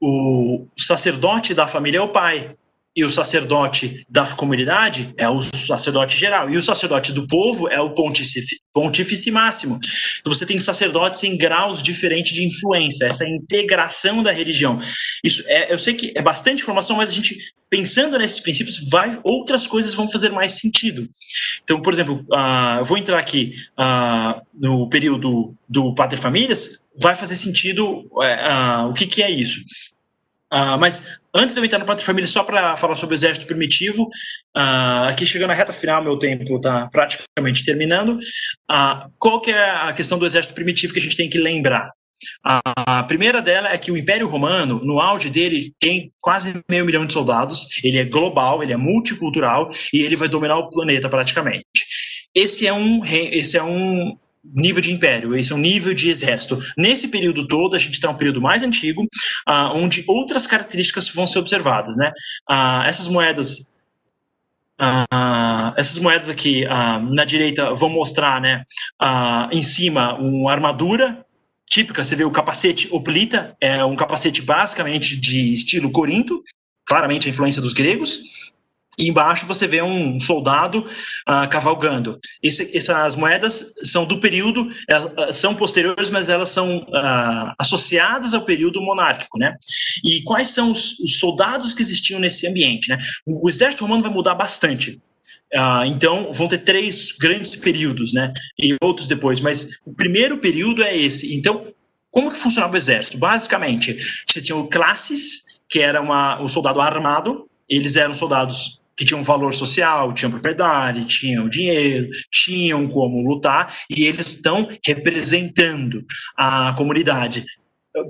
o sacerdote da família é o pai, e o sacerdote da comunidade é o sacerdote geral, e o sacerdote do povo é o pontífice, pontífice máximo. Então você tem sacerdotes em graus diferentes de influência, essa integração da religião. Isso é, eu sei que é bastante informação, mas a gente pensando nesses princípios, vai, outras coisas vão fazer mais sentido. Então, por exemplo, uh, eu vou entrar aqui uh, no período do Pater Famílias, vai fazer sentido uh, o que, que é isso. Uh, mas antes de eu entrar no Pátria Família, só para falar sobre o Exército Primitivo, uh, aqui chegando na reta final, meu tempo está praticamente terminando. Uh, qual que é a questão do Exército Primitivo que a gente tem que lembrar? A primeira dela é que o Império Romano, no auge dele, tem quase meio milhão de soldados, ele é global, ele é multicultural e ele vai dominar o planeta praticamente. Esse é um, esse é um nível de império, esse é um nível de exército. Nesse período todo, a gente está um período mais antigo, uh, onde outras características vão ser observadas, né? Uh, essas moedas Uh, essas moedas aqui na direita vão mostrar, né, em cima uma armadura típica. Você vê o capacete oplita, é um capacete basicamente de estilo corinto, claramente a influência dos gregos. E embaixo você vê um soldado uh, cavalgando. Esse, essas moedas são do período, uh, são posteriores, mas elas são uh, associadas ao período monárquico, né? E quais são os, os, soldados que existiam nesse ambiente, né? O, o exército romano vai mudar bastante. Uh, então, vão ter três grandes períodos, né? E outros depois, mas o primeiro período é esse. Então, como que funcionava o exército? Basicamente, você tinha o classes, que era uma, o soldado armado, eles eram soldados que tinham valor social, tinham propriedade, tinham dinheiro, tinham como lutar, e eles estão representando a comunidade.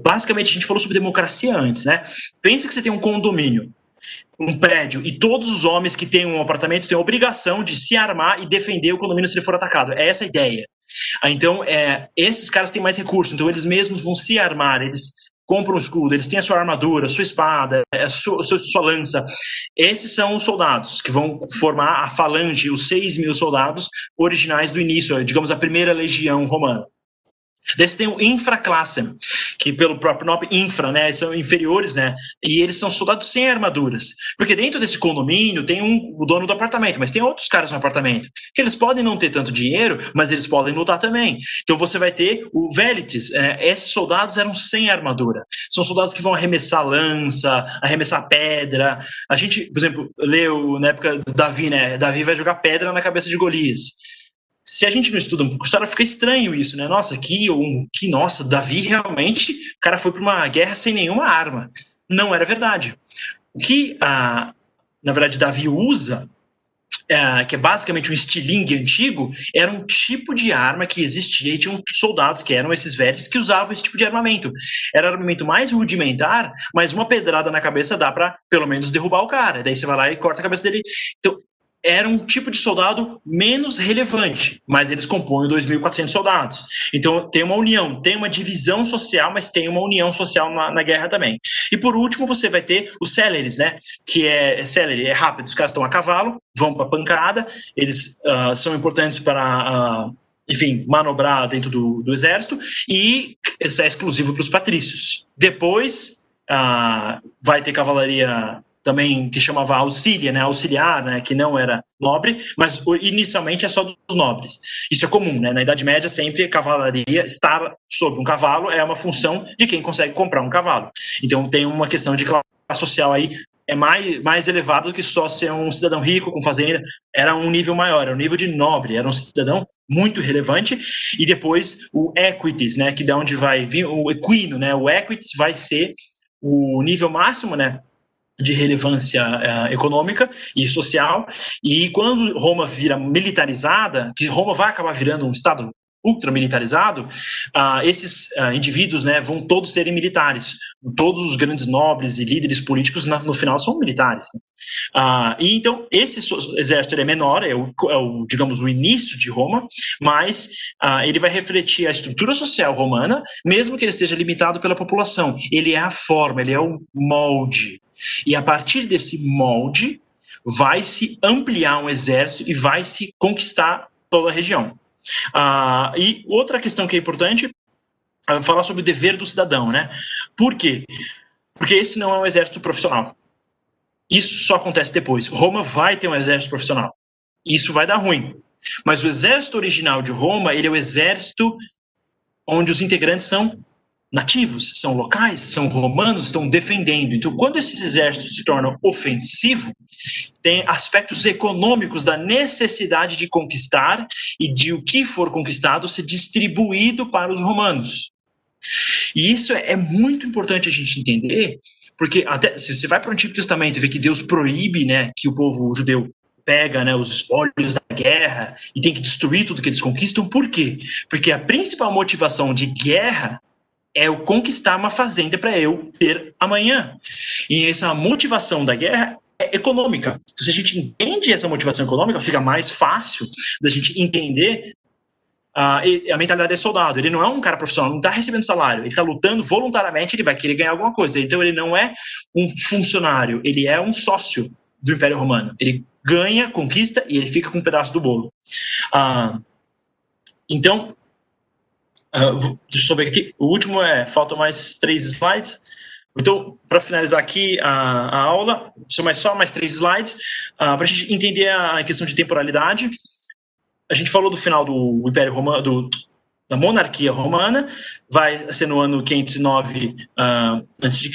Basicamente, a gente falou sobre democracia antes, né? Pensa que você tem um condomínio, um prédio, e todos os homens que têm um apartamento têm a obrigação de se armar e defender o condomínio se ele for atacado. É essa a ideia. Então, é, esses caras têm mais recursos, então eles mesmos vão se armar, eles compra um escudo, eles têm a sua armadura, sua espada, a sua, sua, sua, lança. Esses são os soldados que vão formar a falange, os 6 mil soldados originais do início, digamos, a primeira legião romana. Desse tem o infraclasse, que pelo próprio nome infra, né, são inferiores, né, e eles são soldados sem armaduras. Porque dentro desse condomínio tem um, o dono do apartamento, mas tem outros caras no apartamento, que eles podem não ter tanto dinheiro, mas eles podem lutar também. Então você vai ter o Velites, é, esses soldados eram sem armadura. São soldados que vão arremessar lança, arremessar pedra. A gente, por exemplo, leu na época de Davi, né, Davi vai jogar pedra na cabeça de Golias se a gente não estuda um pouco história, fica estranho isso, né? Nossa, que, um, que nossa, Davi realmente, o cara foi para uma guerra sem nenhuma arma. Não era verdade. O que, a, na verdade, Davi usa é, que é basicamente um estilingue antigo, era um tipo de arma que existia e tinham soldados que eram esses velhos que usavam esse tipo de armamento. Era armamento mais rudimentar, mas uma pedrada na cabeça dá para pelo menos derrubar o cara. Daí você vai lá e corta a cabeça dele. Então, era um tipo de soldado menos relevante, mas eles compõem 2.400 soldados. Então tem uma união, tem uma divisão social, mas tem uma união social na, na guerra também. E por último você vai ter os celeres, né? Que é, é celery, é rápido, os caras estão a cavalo, vão para pancada, eles uh, são importantes para uh, enfim, manobrar dentro do, do exército, e isso é exclusivo para os patrícios. Depois uh, vai ter cavalaria também que chamava auxilia, né, auxiliar, né, que não era nobre, mas inicialmente é só dos nobres. Isso é comum, né? Na Idade Média sempre cavalaria estar sobre um cavalo é uma função de quem consegue comprar um cavalo. Então tem uma questão de classe social aí é mais, mais elevado do que só ser um cidadão rico com fazenda, era um nível maior, era um nível de nobre, era um cidadão muito relevante, e depois o equities, né, que de onde vai vir o equino, né, o equities vai ser o nível máximo, né, de relevância uh, econômica e social. E quando Roma vira militarizada, que Roma vai acabar virando um estado ultramilitarizado, uh, esses uh, indivíduos né, vão todos serem militares. Todos os grandes nobres e líderes políticos, na, no final, são militares. Uh, e então, esse exército é menor, é o, é o, digamos, o início de Roma, mas ele vai refletir a estrutura social romana, mesmo que ele esteja limitado pela população. Ele é a forma, ele é o molde. E a partir desse molde, vai se ampliar um exército e vai se conquistar toda a região. Ah, e outra questão que é importante é falar sobre o dever do cidadão, né? Por quê? Porque esse não é um exército profissional. Isso só acontece depois. Roma vai ter um exército profissional. Isso vai dar ruim. Mas o exército original de Roma, ele é o exército onde os integrantes são nativos, são locais, são romanos, estão defendendo. Então, quando esses exércitos se tornam ofensivos, tem aspectos econômicos da necessidade de conquistar e de o que for conquistado ser distribuído para os romanos. E isso é, muito importante a gente entender, porque até se você vai para o Antigo Testamento e vê que Deus proíbe, né, que o povo judeu pega né, os espólios da guerra e tem que destruir tudo que eles conquistam, por quê? Porque a principal motivação de guerra é o conquistar uma fazenda para eu ter amanhã. E essa motivação da guerra é econômica. Se a gente entende essa motivação econômica, fica mais fácil da gente entender Uh, a mentalidade é soldado. Ele não é um cara profissional, não está recebendo salário. Ele está lutando voluntariamente, ele vai querer ganhar alguma coisa. Então ele não é um funcionário, ele é um sócio do Império Romano. Ele ganha, conquista e ele fica com um pedaço do bolo. Uh, então, Uh, deixa eu ver aqui. O último é. Faltam mais três slides. Então, para finalizar aqui a, a, aula, são mais só mais três slides, uh, para a gente entender a questão de temporalidade. A gente falou do final do Império Romano, do, da monarquia romana, vai ser no ano 509 uh, a.C.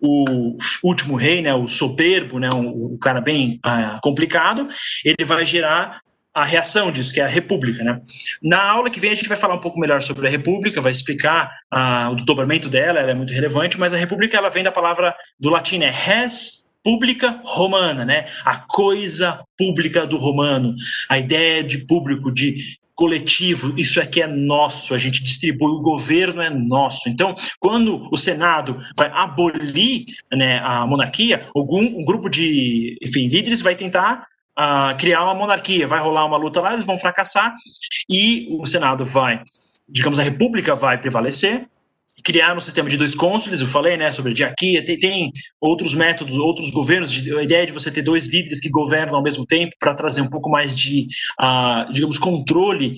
O último rei, né, o soberbo, né, um cara bem uh, complicado, ele vai gerar a reação disso, que é a República. Né? Na aula que vem a gente vai falar um pouco melhor sobre a República, vai explicar uh, o desdobramento dela, ela é muito relevante, mas a República ela vem da palavra do latim, é res pública romana, né? A coisa pública do romano, a ideia de público, de coletivo, isso aqui é nosso, a gente distribui, o governo é nosso. Então, quando o Senado vai abolir né, a monarquia, algum um grupo de enfim, líderes vai tentar criar uma monarquia. Vai rolar uma luta lá, eles vão fracassar e o Senado vai, digamos, a República vai prevalecer. Criar um sistema de dois cônsules, eu falei, né, sobre diarquia, tem, tem outros métodos, outros governos, a ideia de você ter dois líderes que governam ao mesmo tempo para trazer um pouco mais de, uh, digamos, controle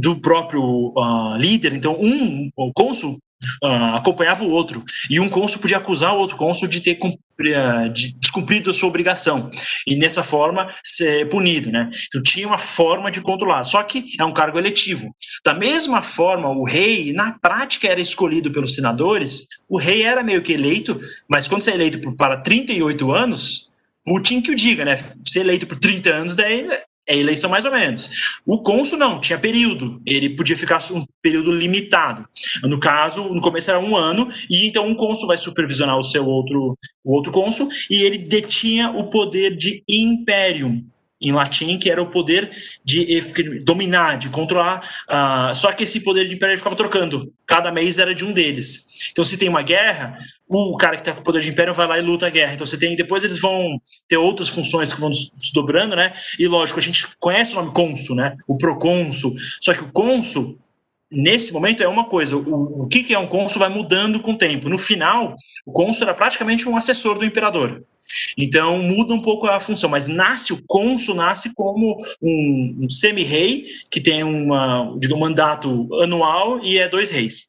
do próprio uh, líder. Então, um o cônsul uh, acompanhava o outro. E um cônsul podia acusar o outro cônsul de ter uh, de descumprido a sua obrigação. E nessa forma ser punido. Né? Então tinha uma forma de controlar. Só que é um cargo eletivo. Da mesma forma, o rei, na prática, era escolhido pelos senadores. O rei era meio que eleito, mas quando você é eleito para 38 anos, Putin que o diga, né? Ser eleito por 30 anos, daí é eleição mais ou menos. O cônsul não, tinha período, ele podia ficar um período limitado. No caso, no começo era um ano, e então um cônsul vai supervisionar o seu outro, o outro cônsul, e ele detinha o poder de império. Em latim, que era o poder de dominar, de controlar. Uh, só que esse poder de império ficava trocando. Cada mês era de um deles. Então, se tem uma guerra, o cara que está com o poder de império vai lá e luta a guerra. Então, você tem. Depois eles vão ter outras funções que vão se dobrando, né? E lógico, a gente conhece o nome cônsul, né? O procônsul. Só que o cônsul nesse momento é uma coisa, o, o que, que é um cônsul vai mudando com o tempo. No final, o cônsul era praticamente um assessor do imperador. Então muda um pouco a função, mas nasce o cônsul nasce como um, um semi-rei que tem uma, um mandato anual e é dois reis.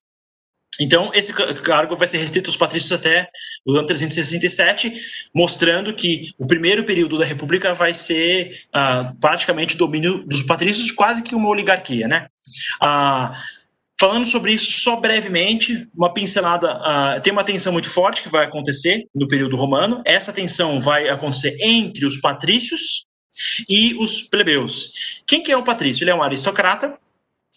Então, esse cargo vai ser restrito aos patrícios até o ano 367, mostrando que o primeiro período da República vai ser uh, praticamente o domínio dos patrícios, quase que uma oligarquia, né? Uh, Falando sobre isso só brevemente, uma pincelada. Uh, tem uma tensão muito forte que vai acontecer no período romano. Essa tensão vai acontecer entre os patrícios e os plebeus. Quem que é um patrício? Ele é um aristocrata,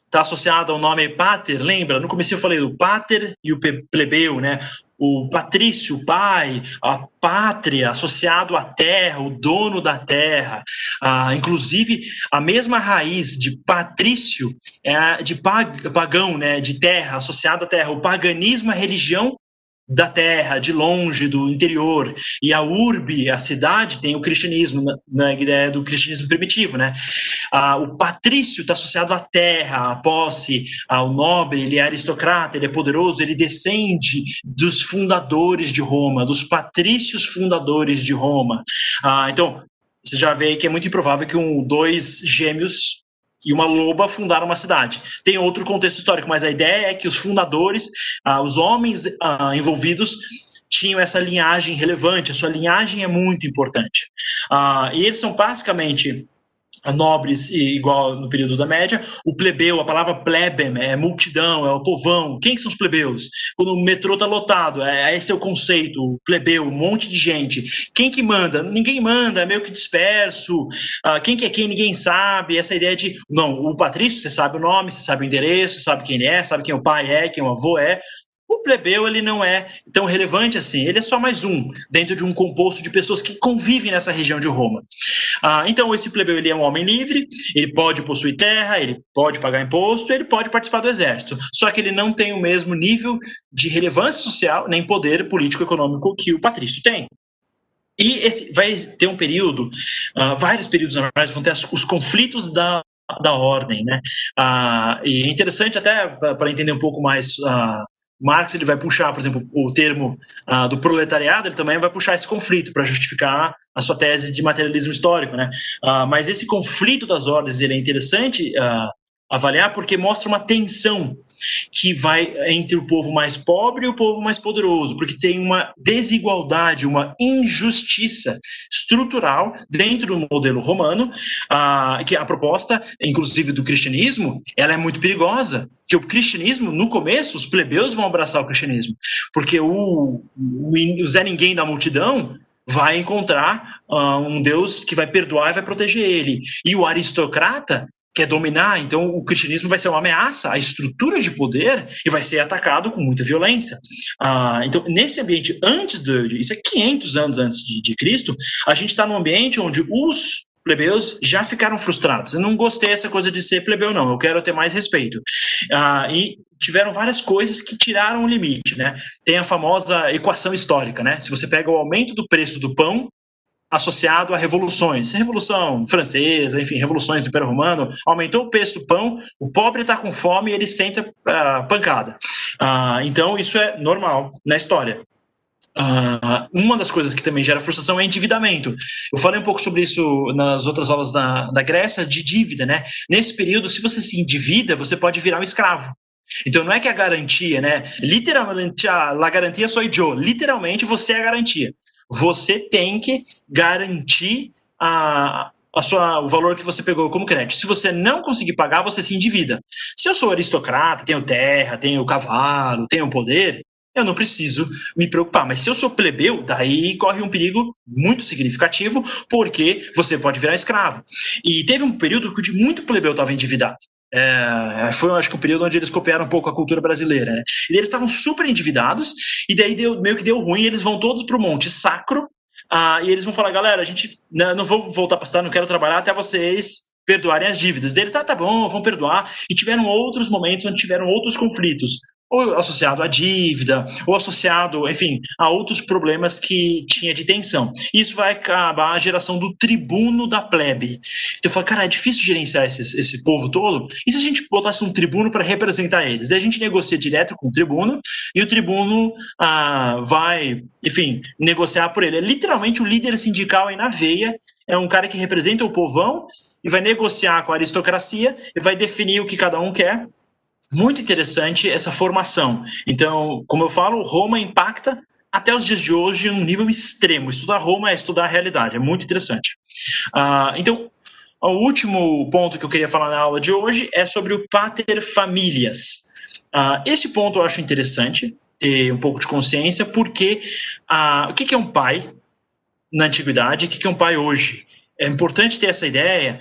está associado ao nome pater, lembra? No começo eu falei do pater e o plebeu, né? O patrício, o pai, a pátria, associado à terra, o dono da terra. Ah, inclusive, a mesma raiz de patrício é de pagão, né, de terra, associado à terra. O paganismo, a religião da terra, de longe, do interior. E a urbe, a cidade, tem o cristianismo, na, ideia do cristianismo primitivo, né? Ah, o patrício está associado à terra, à posse, ao nobre, ele é aristocrata, ele é poderoso, ele descende dos fundadores de Roma, dos patrícios fundadores de Roma. Ah, então, você já vê que é muito improvável que um, dois gêmeos e uma loba fundaram uma cidade. Tem outro contexto histórico, mas a ideia é que os fundadores, ah, os homens ah, envolvidos, tinham essa linhagem relevante, a sua linhagem é muito importante. Ah, e eles são basicamente nobres igual no período da média. O plebeu, a palavra plebem é multidão, é o povão. Quem são os plebeus? Quando o metrô está lotado, é, esse é o conceito, plebeu, um monte de gente. Quem que manda? Ninguém manda, é meio que disperso. Ah, quem que é quem? Ninguém sabe. Essa ideia de, não, o patrício, você sabe o nome, você sabe o endereço, sabe quem é, sabe quem o pai é, quem o avô é. O plebeu ele não é tão relevante assim, ele é só mais um dentro de um composto de pessoas que convivem nessa região de Roma. Ah, então esse plebeu ele é um homem livre, ele pode possuir terra, ele pode pagar imposto, ele pode participar do exército. Só que ele não tem o mesmo nível de relevância social nem poder político-econômico que o patrício tem. E esse vai ter um período, uh, vários períodos na vão ter os conflitos da da ordem, né? Ah, e é interessante até para entender um pouco mais ah, Marx ele vai puxar, por exemplo, o termo uh, do proletariado, ele também vai puxar esse conflito para justificar a sua tese de materialismo histórico, né? Uh, mas esse conflito das ordens ele é interessante uh, avaliar porque mostra uma tensão que vai entre o povo mais pobre e o povo mais poderoso, porque tem uma desigualdade, uma injustiça estrutural dentro do modelo romano, ah, que a proposta, inclusive do cristianismo, ela é muito perigosa, que o cristianismo, no começo, os plebeus vão abraçar o cristianismo, porque o, o, Zé Ninguém da multidão vai encontrar uh, um Deus que vai perdoar e vai proteger ele. E o aristocrata quer dominar, então o cristianismo vai ser uma ameaça à estrutura de poder e vai ser atacado com muita violência. Ah, então, nesse ambiente, antes de. Isso é 500 anos antes de, de Cristo, a gente está num ambiente onde os plebeus já ficaram frustrados. Eu não gostei dessa coisa de ser plebeu, não. Eu quero ter mais respeito. Ah, e tiveram várias coisas que tiraram o limite, né? Tem a famosa equação histórica, né? Se você pega o aumento do preço do pão associado a revoluções. Revolução francesa, enfim, revoluções do Império Romano, aumentou o preço do pão, o pobre está com fome e ele senta uh, pancada. Uh, então, isso é normal na história. Uh, uma das coisas que também gera frustração é endividamento. Eu falei um pouco sobre isso nas outras aulas da, da Grécia, de dívida, né? Nesse período, se você se endivida, você pode virar um escravo. Então não é que a garantia, né? Literalmente, a, a garantia sou eu. Literalmente, você é a garantia você tem que garantir a, a sua, o valor que você pegou como crédito. Se você não conseguir pagar, você se endivida. Se eu sou aristocrata, tenho terra, tenho cavalo, tenho poder, eu não preciso me preocupar. Mas se eu sou plebeu, daí corre um perigo muito significativo, porque você pode virar escravo. E teve um período que muito plebeu estava endividado. É, foi, acho que, o período onde eles copiaram um pouco a cultura brasileira. Né? E eles estavam super endividados, e daí deu, meio que deu ruim, eles vão todos para o Monte Sacro ah, e eles vão falar, galera, a gente não, não vou voltar para estar, não quero trabalhar até vocês perdoarem as dívidas deles. Tá, tá bom, vão perdoar. E tiveram outros momentos onde tiveram outros conflitos ou associado à dívida, ou associado, enfim, a outros problemas que tinha de tensão. Isso vai acabar a geração do tribuno da plebe. Então eu falo, cara, é difícil gerenciar esse, esse povo todo. E se a gente botasse um tribuno para representar eles? Daí a gente negocia direto com o tribuno e o tribuno ah, vai, enfim, negociar por ele. É literalmente o líder sindical aí na veia, é um cara que representa o povão e vai negociar com a aristocracia e vai definir o que cada um quer muito interessante essa formação. Então, como eu falo, Roma impacta até os dias de hoje um nível extremo. Estudar Roma é estudar a realidade, é muito interessante. Uh, então, o último ponto que eu queria falar na aula de hoje é sobre o pater familias. Uh, esse ponto eu acho interessante ter um pouco de consciência, porque uh, o que é um pai na antiguidade e o que é um pai hoje? É importante ter essa ideia,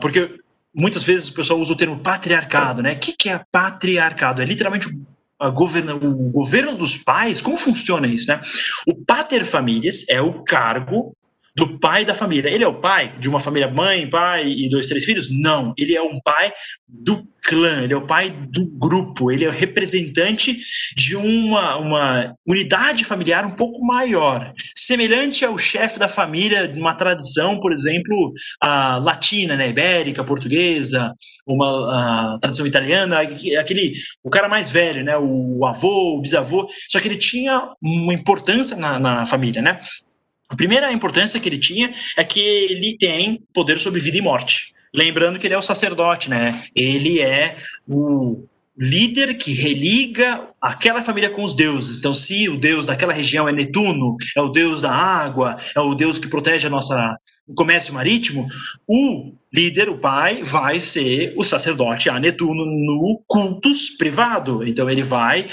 porque muitas vezes o pessoal usa o termo patriarcado, né? O que, que é patriarcado? É literalmente o governo, o governo dos pais. Como funciona isso, né? O pater famílias é o cargo do pai da família. Ele é o pai de uma família, mãe, pai e dois, três filhos? Não. Ele é um pai do clã, ele é o pai do grupo, ele é o representante de uma, uma unidade familiar um pouco maior, semelhante ao chefe da família de uma tradição, por exemplo, a latina, né, ibérica, portuguesa, uma tradição italiana, aquele o cara mais velho, né, o avô, o bisavô, só que ele tinha uma importância na, na família, né? A primeira importância que ele tinha é que ele tem poder sobre vida e morte. Lembrando que ele é o sacerdote, né? Ele é o líder que religa aquela família com os deuses. Então, se o deus daquela região é Netuno, é o deus da água, é o deus que protege a nossa o comércio marítimo, o líder, o pai, vai ser o sacerdote a Netuno no cultus privado. Então, ele vai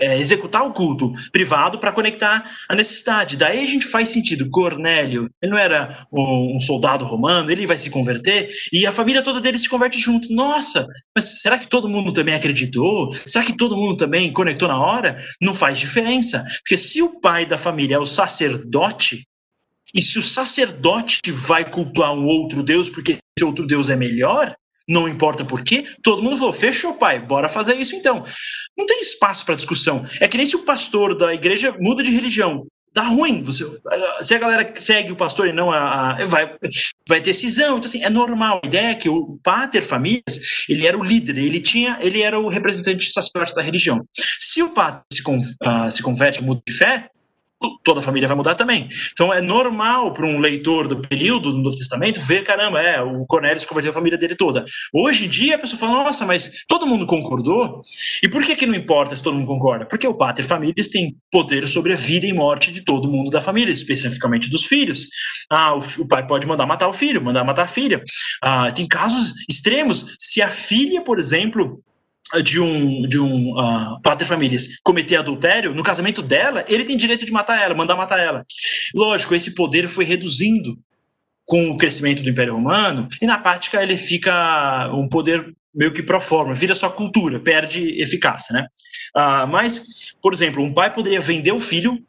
é, executar o culto privado para conectar a necessidade. Daí a gente faz sentido. Cornélio, ele não era um, um, soldado romano, ele vai se converter e a família toda dele se converte junto. Nossa, mas será que todo mundo também acreditou? Será que todo mundo também conectou na hora? Não faz diferença. Porque se o pai da família é o sacerdote, e se o sacerdote vai cultuar um outro Deus porque esse outro Deus é melhor, não importa por quê, todo mundo falou: fechou, pai, bora fazer isso então. Não tem espaço para discussão. É que nem se o pastor da igreja muda de religião. Dá ruim. Você, se a galera segue o pastor e não a, a, vai, vai ter cisão. Então, assim, é normal. A ideia é que o pater famílias, ele era o líder, ele tinha, ele era o representante sacerdote da religião. Se o pater se, uh, se converte, muda de fé, toda a família vai mudar também. Então é normal para um leitor do período do Novo Testamento ver, caramba, é, o Cornélio se converteu a família dele toda. Hoje em dia a pessoa fala, nossa, mas todo mundo concordou? E por que que não importa se todo mundo concorda? Porque o Pater Famílias tem poder sobre a vida e morte de todo mundo da família, especificamente dos filhos. Ah, o, o pai pode mandar matar o filho, mandar matar a filha. Ah, tem casos extremos. Se a filha, por exemplo, de um, de um uh, pater famílias cometer adultério, no casamento dela, ele tem direito de matar ela, mandar matar ela. Lógico, esse poder foi reduzindo com o crescimento do Império Romano, e na prática ele fica um poder meio que pro forma, vira só cultura, perde eficácia, né? Uh, mas, por exemplo, um pai poderia vender o filho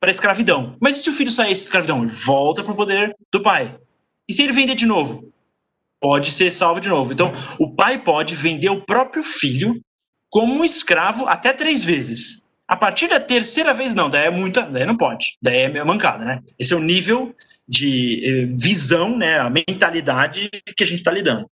para escravidão. Mas e se o filho sair de escravidão? Ele volta para o poder do pai. E se ele vender de novo? Pode ser salvo de novo. Então, o pai pode vender o próprio filho como um escravo até três vezes. A partir da terceira vez, não, daí é muita, daí não pode, daí é mancada, né? Esse é o nível de eh, visão, né, a mentalidade que a gente está lidando.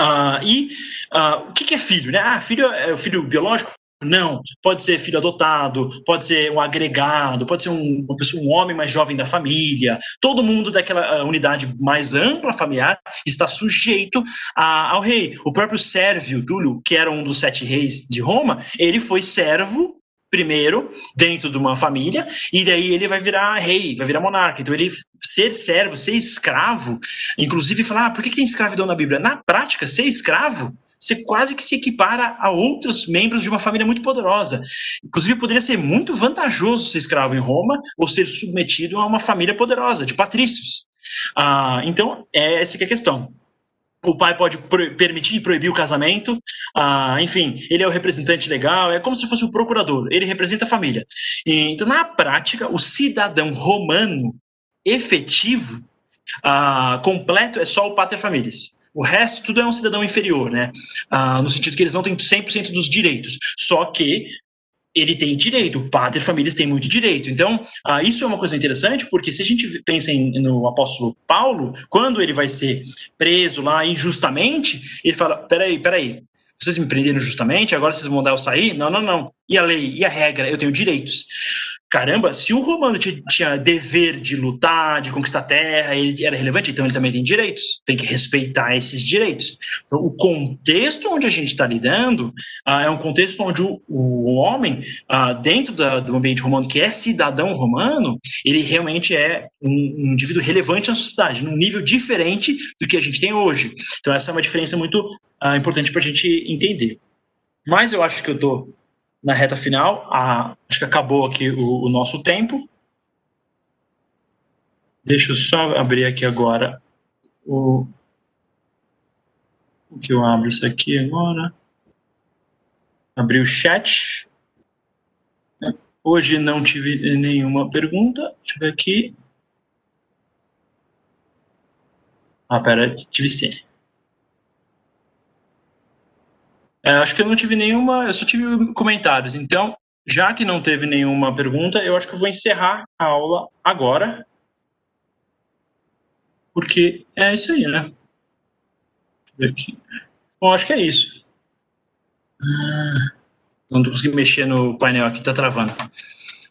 Uh, e uh, o que, que, é filho? Né? Ah, filho é o filho biológico? Não, pode ser filho adotado, pode ser um agregado, pode ser um, uma pessoa, um homem mais jovem da família. Todo mundo daquela unidade mais ampla familiar está sujeito a, ao rei. O próprio Sérvio Túlio, que era um dos sete reis de Roma, ele foi servo primeiro dentro de uma família e daí ele vai virar rei, vai virar monarca. Então ele ser servo, ser escravo, inclusive falar, ah, por que, que tem escravidão na Bíblia? Na prática, ser escravo você quase que se equipara a outros membros de uma família muito poderosa. Inclusive, poderia ser muito vantajoso ser escravo em Roma ou ser submetido a uma família poderosa, de patrícios. Ah, então, é essa que é a questão. o pai pode permitir e proibir o casamento, ah, enfim, ele é o representante legal, é como se fosse o procurador, ele representa a família. Então, na prática, o cidadão romano efetivo, ah, completo, é só o pater familias. O resto, tudo é um cidadão inferior, né? Ah, no sentido que eles não têm 100% dos direitos. Só que ele tem direito, pater famílias tem muito direito. Então, ah, isso é uma coisa interessante, porque se a gente pensa em, no apóstolo Paulo, quando ele vai ser preso lá injustamente, ele fala: peraí, peraí, vocês me prenderam justamente, agora vocês vão mandar eu sair? Não, não, não. E a lei, e a regra? Eu tenho direitos caramba, se o romano tinha, dever de lutar, de conquistar terra, ele era relevante, então ele também tem direitos, tem que respeitar esses direitos. Então, o contexto onde a gente está lidando ah, é um contexto onde o, o homem, ah, dentro da, do ambiente romano, que é cidadão romano, ele realmente é um, um, indivíduo relevante na sociedade, num nível diferente do que a gente tem hoje. Então, essa é uma diferença muito ah, importante para a gente entender. Mas eu acho que eu estou na reta final. A, acho que acabou aqui o, o nosso tempo. Deixa eu só abrir aqui agora o, o que eu abro isso aqui agora. Abrir o chat. Hoje não tive nenhuma pergunta. Deixa eu ver aqui. Ah, pera, tive sim. É, acho que eu não tive nenhuma, eu só tive comentários. Então, já que não teve nenhuma pergunta, eu acho que eu vou encerrar a aula agora. Porque é isso aí, né? Aqui. Bom, acho que é isso. Ah, não estou conseguindo mexer no painel aqui, está travando.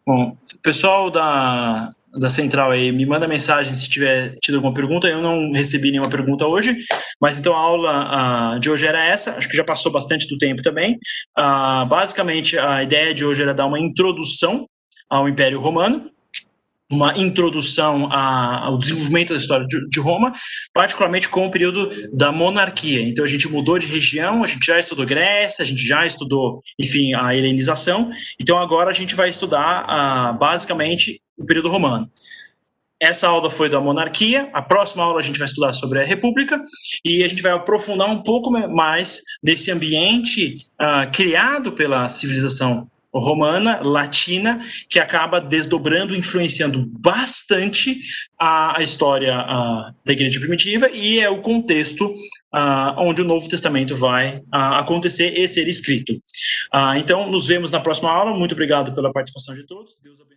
Bom, pessoal da, da central aí, me manda mensagem se tiver tido alguma pergunta. Eu não recebi nenhuma pergunta hoje, mas então a aula uh, de hoje era essa. Acho que já passou bastante do tempo também. Uh, basicamente, a ideia de hoje era dar uma introdução ao Império Romano uma introdução ao desenvolvimento da história de, Roma, particularmente com o período da monarquia. Então a gente mudou de região, a gente já estudou Grécia, a gente já estudou, enfim, a helenização. Então agora a gente vai estudar uh, basicamente o período romano. Essa aula foi da monarquia, a próxima aula a gente vai estudar sobre a república e a gente vai aprofundar um pouco mais nesse ambiente uh, criado pela civilização romana, latina, que acaba desdobrando, influenciando bastante a, a história a, da igreja primitiva e é o contexto a, onde o Novo Testamento vai acontecer e ser escrito. então, nos vemos na próxima aula. Muito obrigado pela participação de todos. Deus abençoe.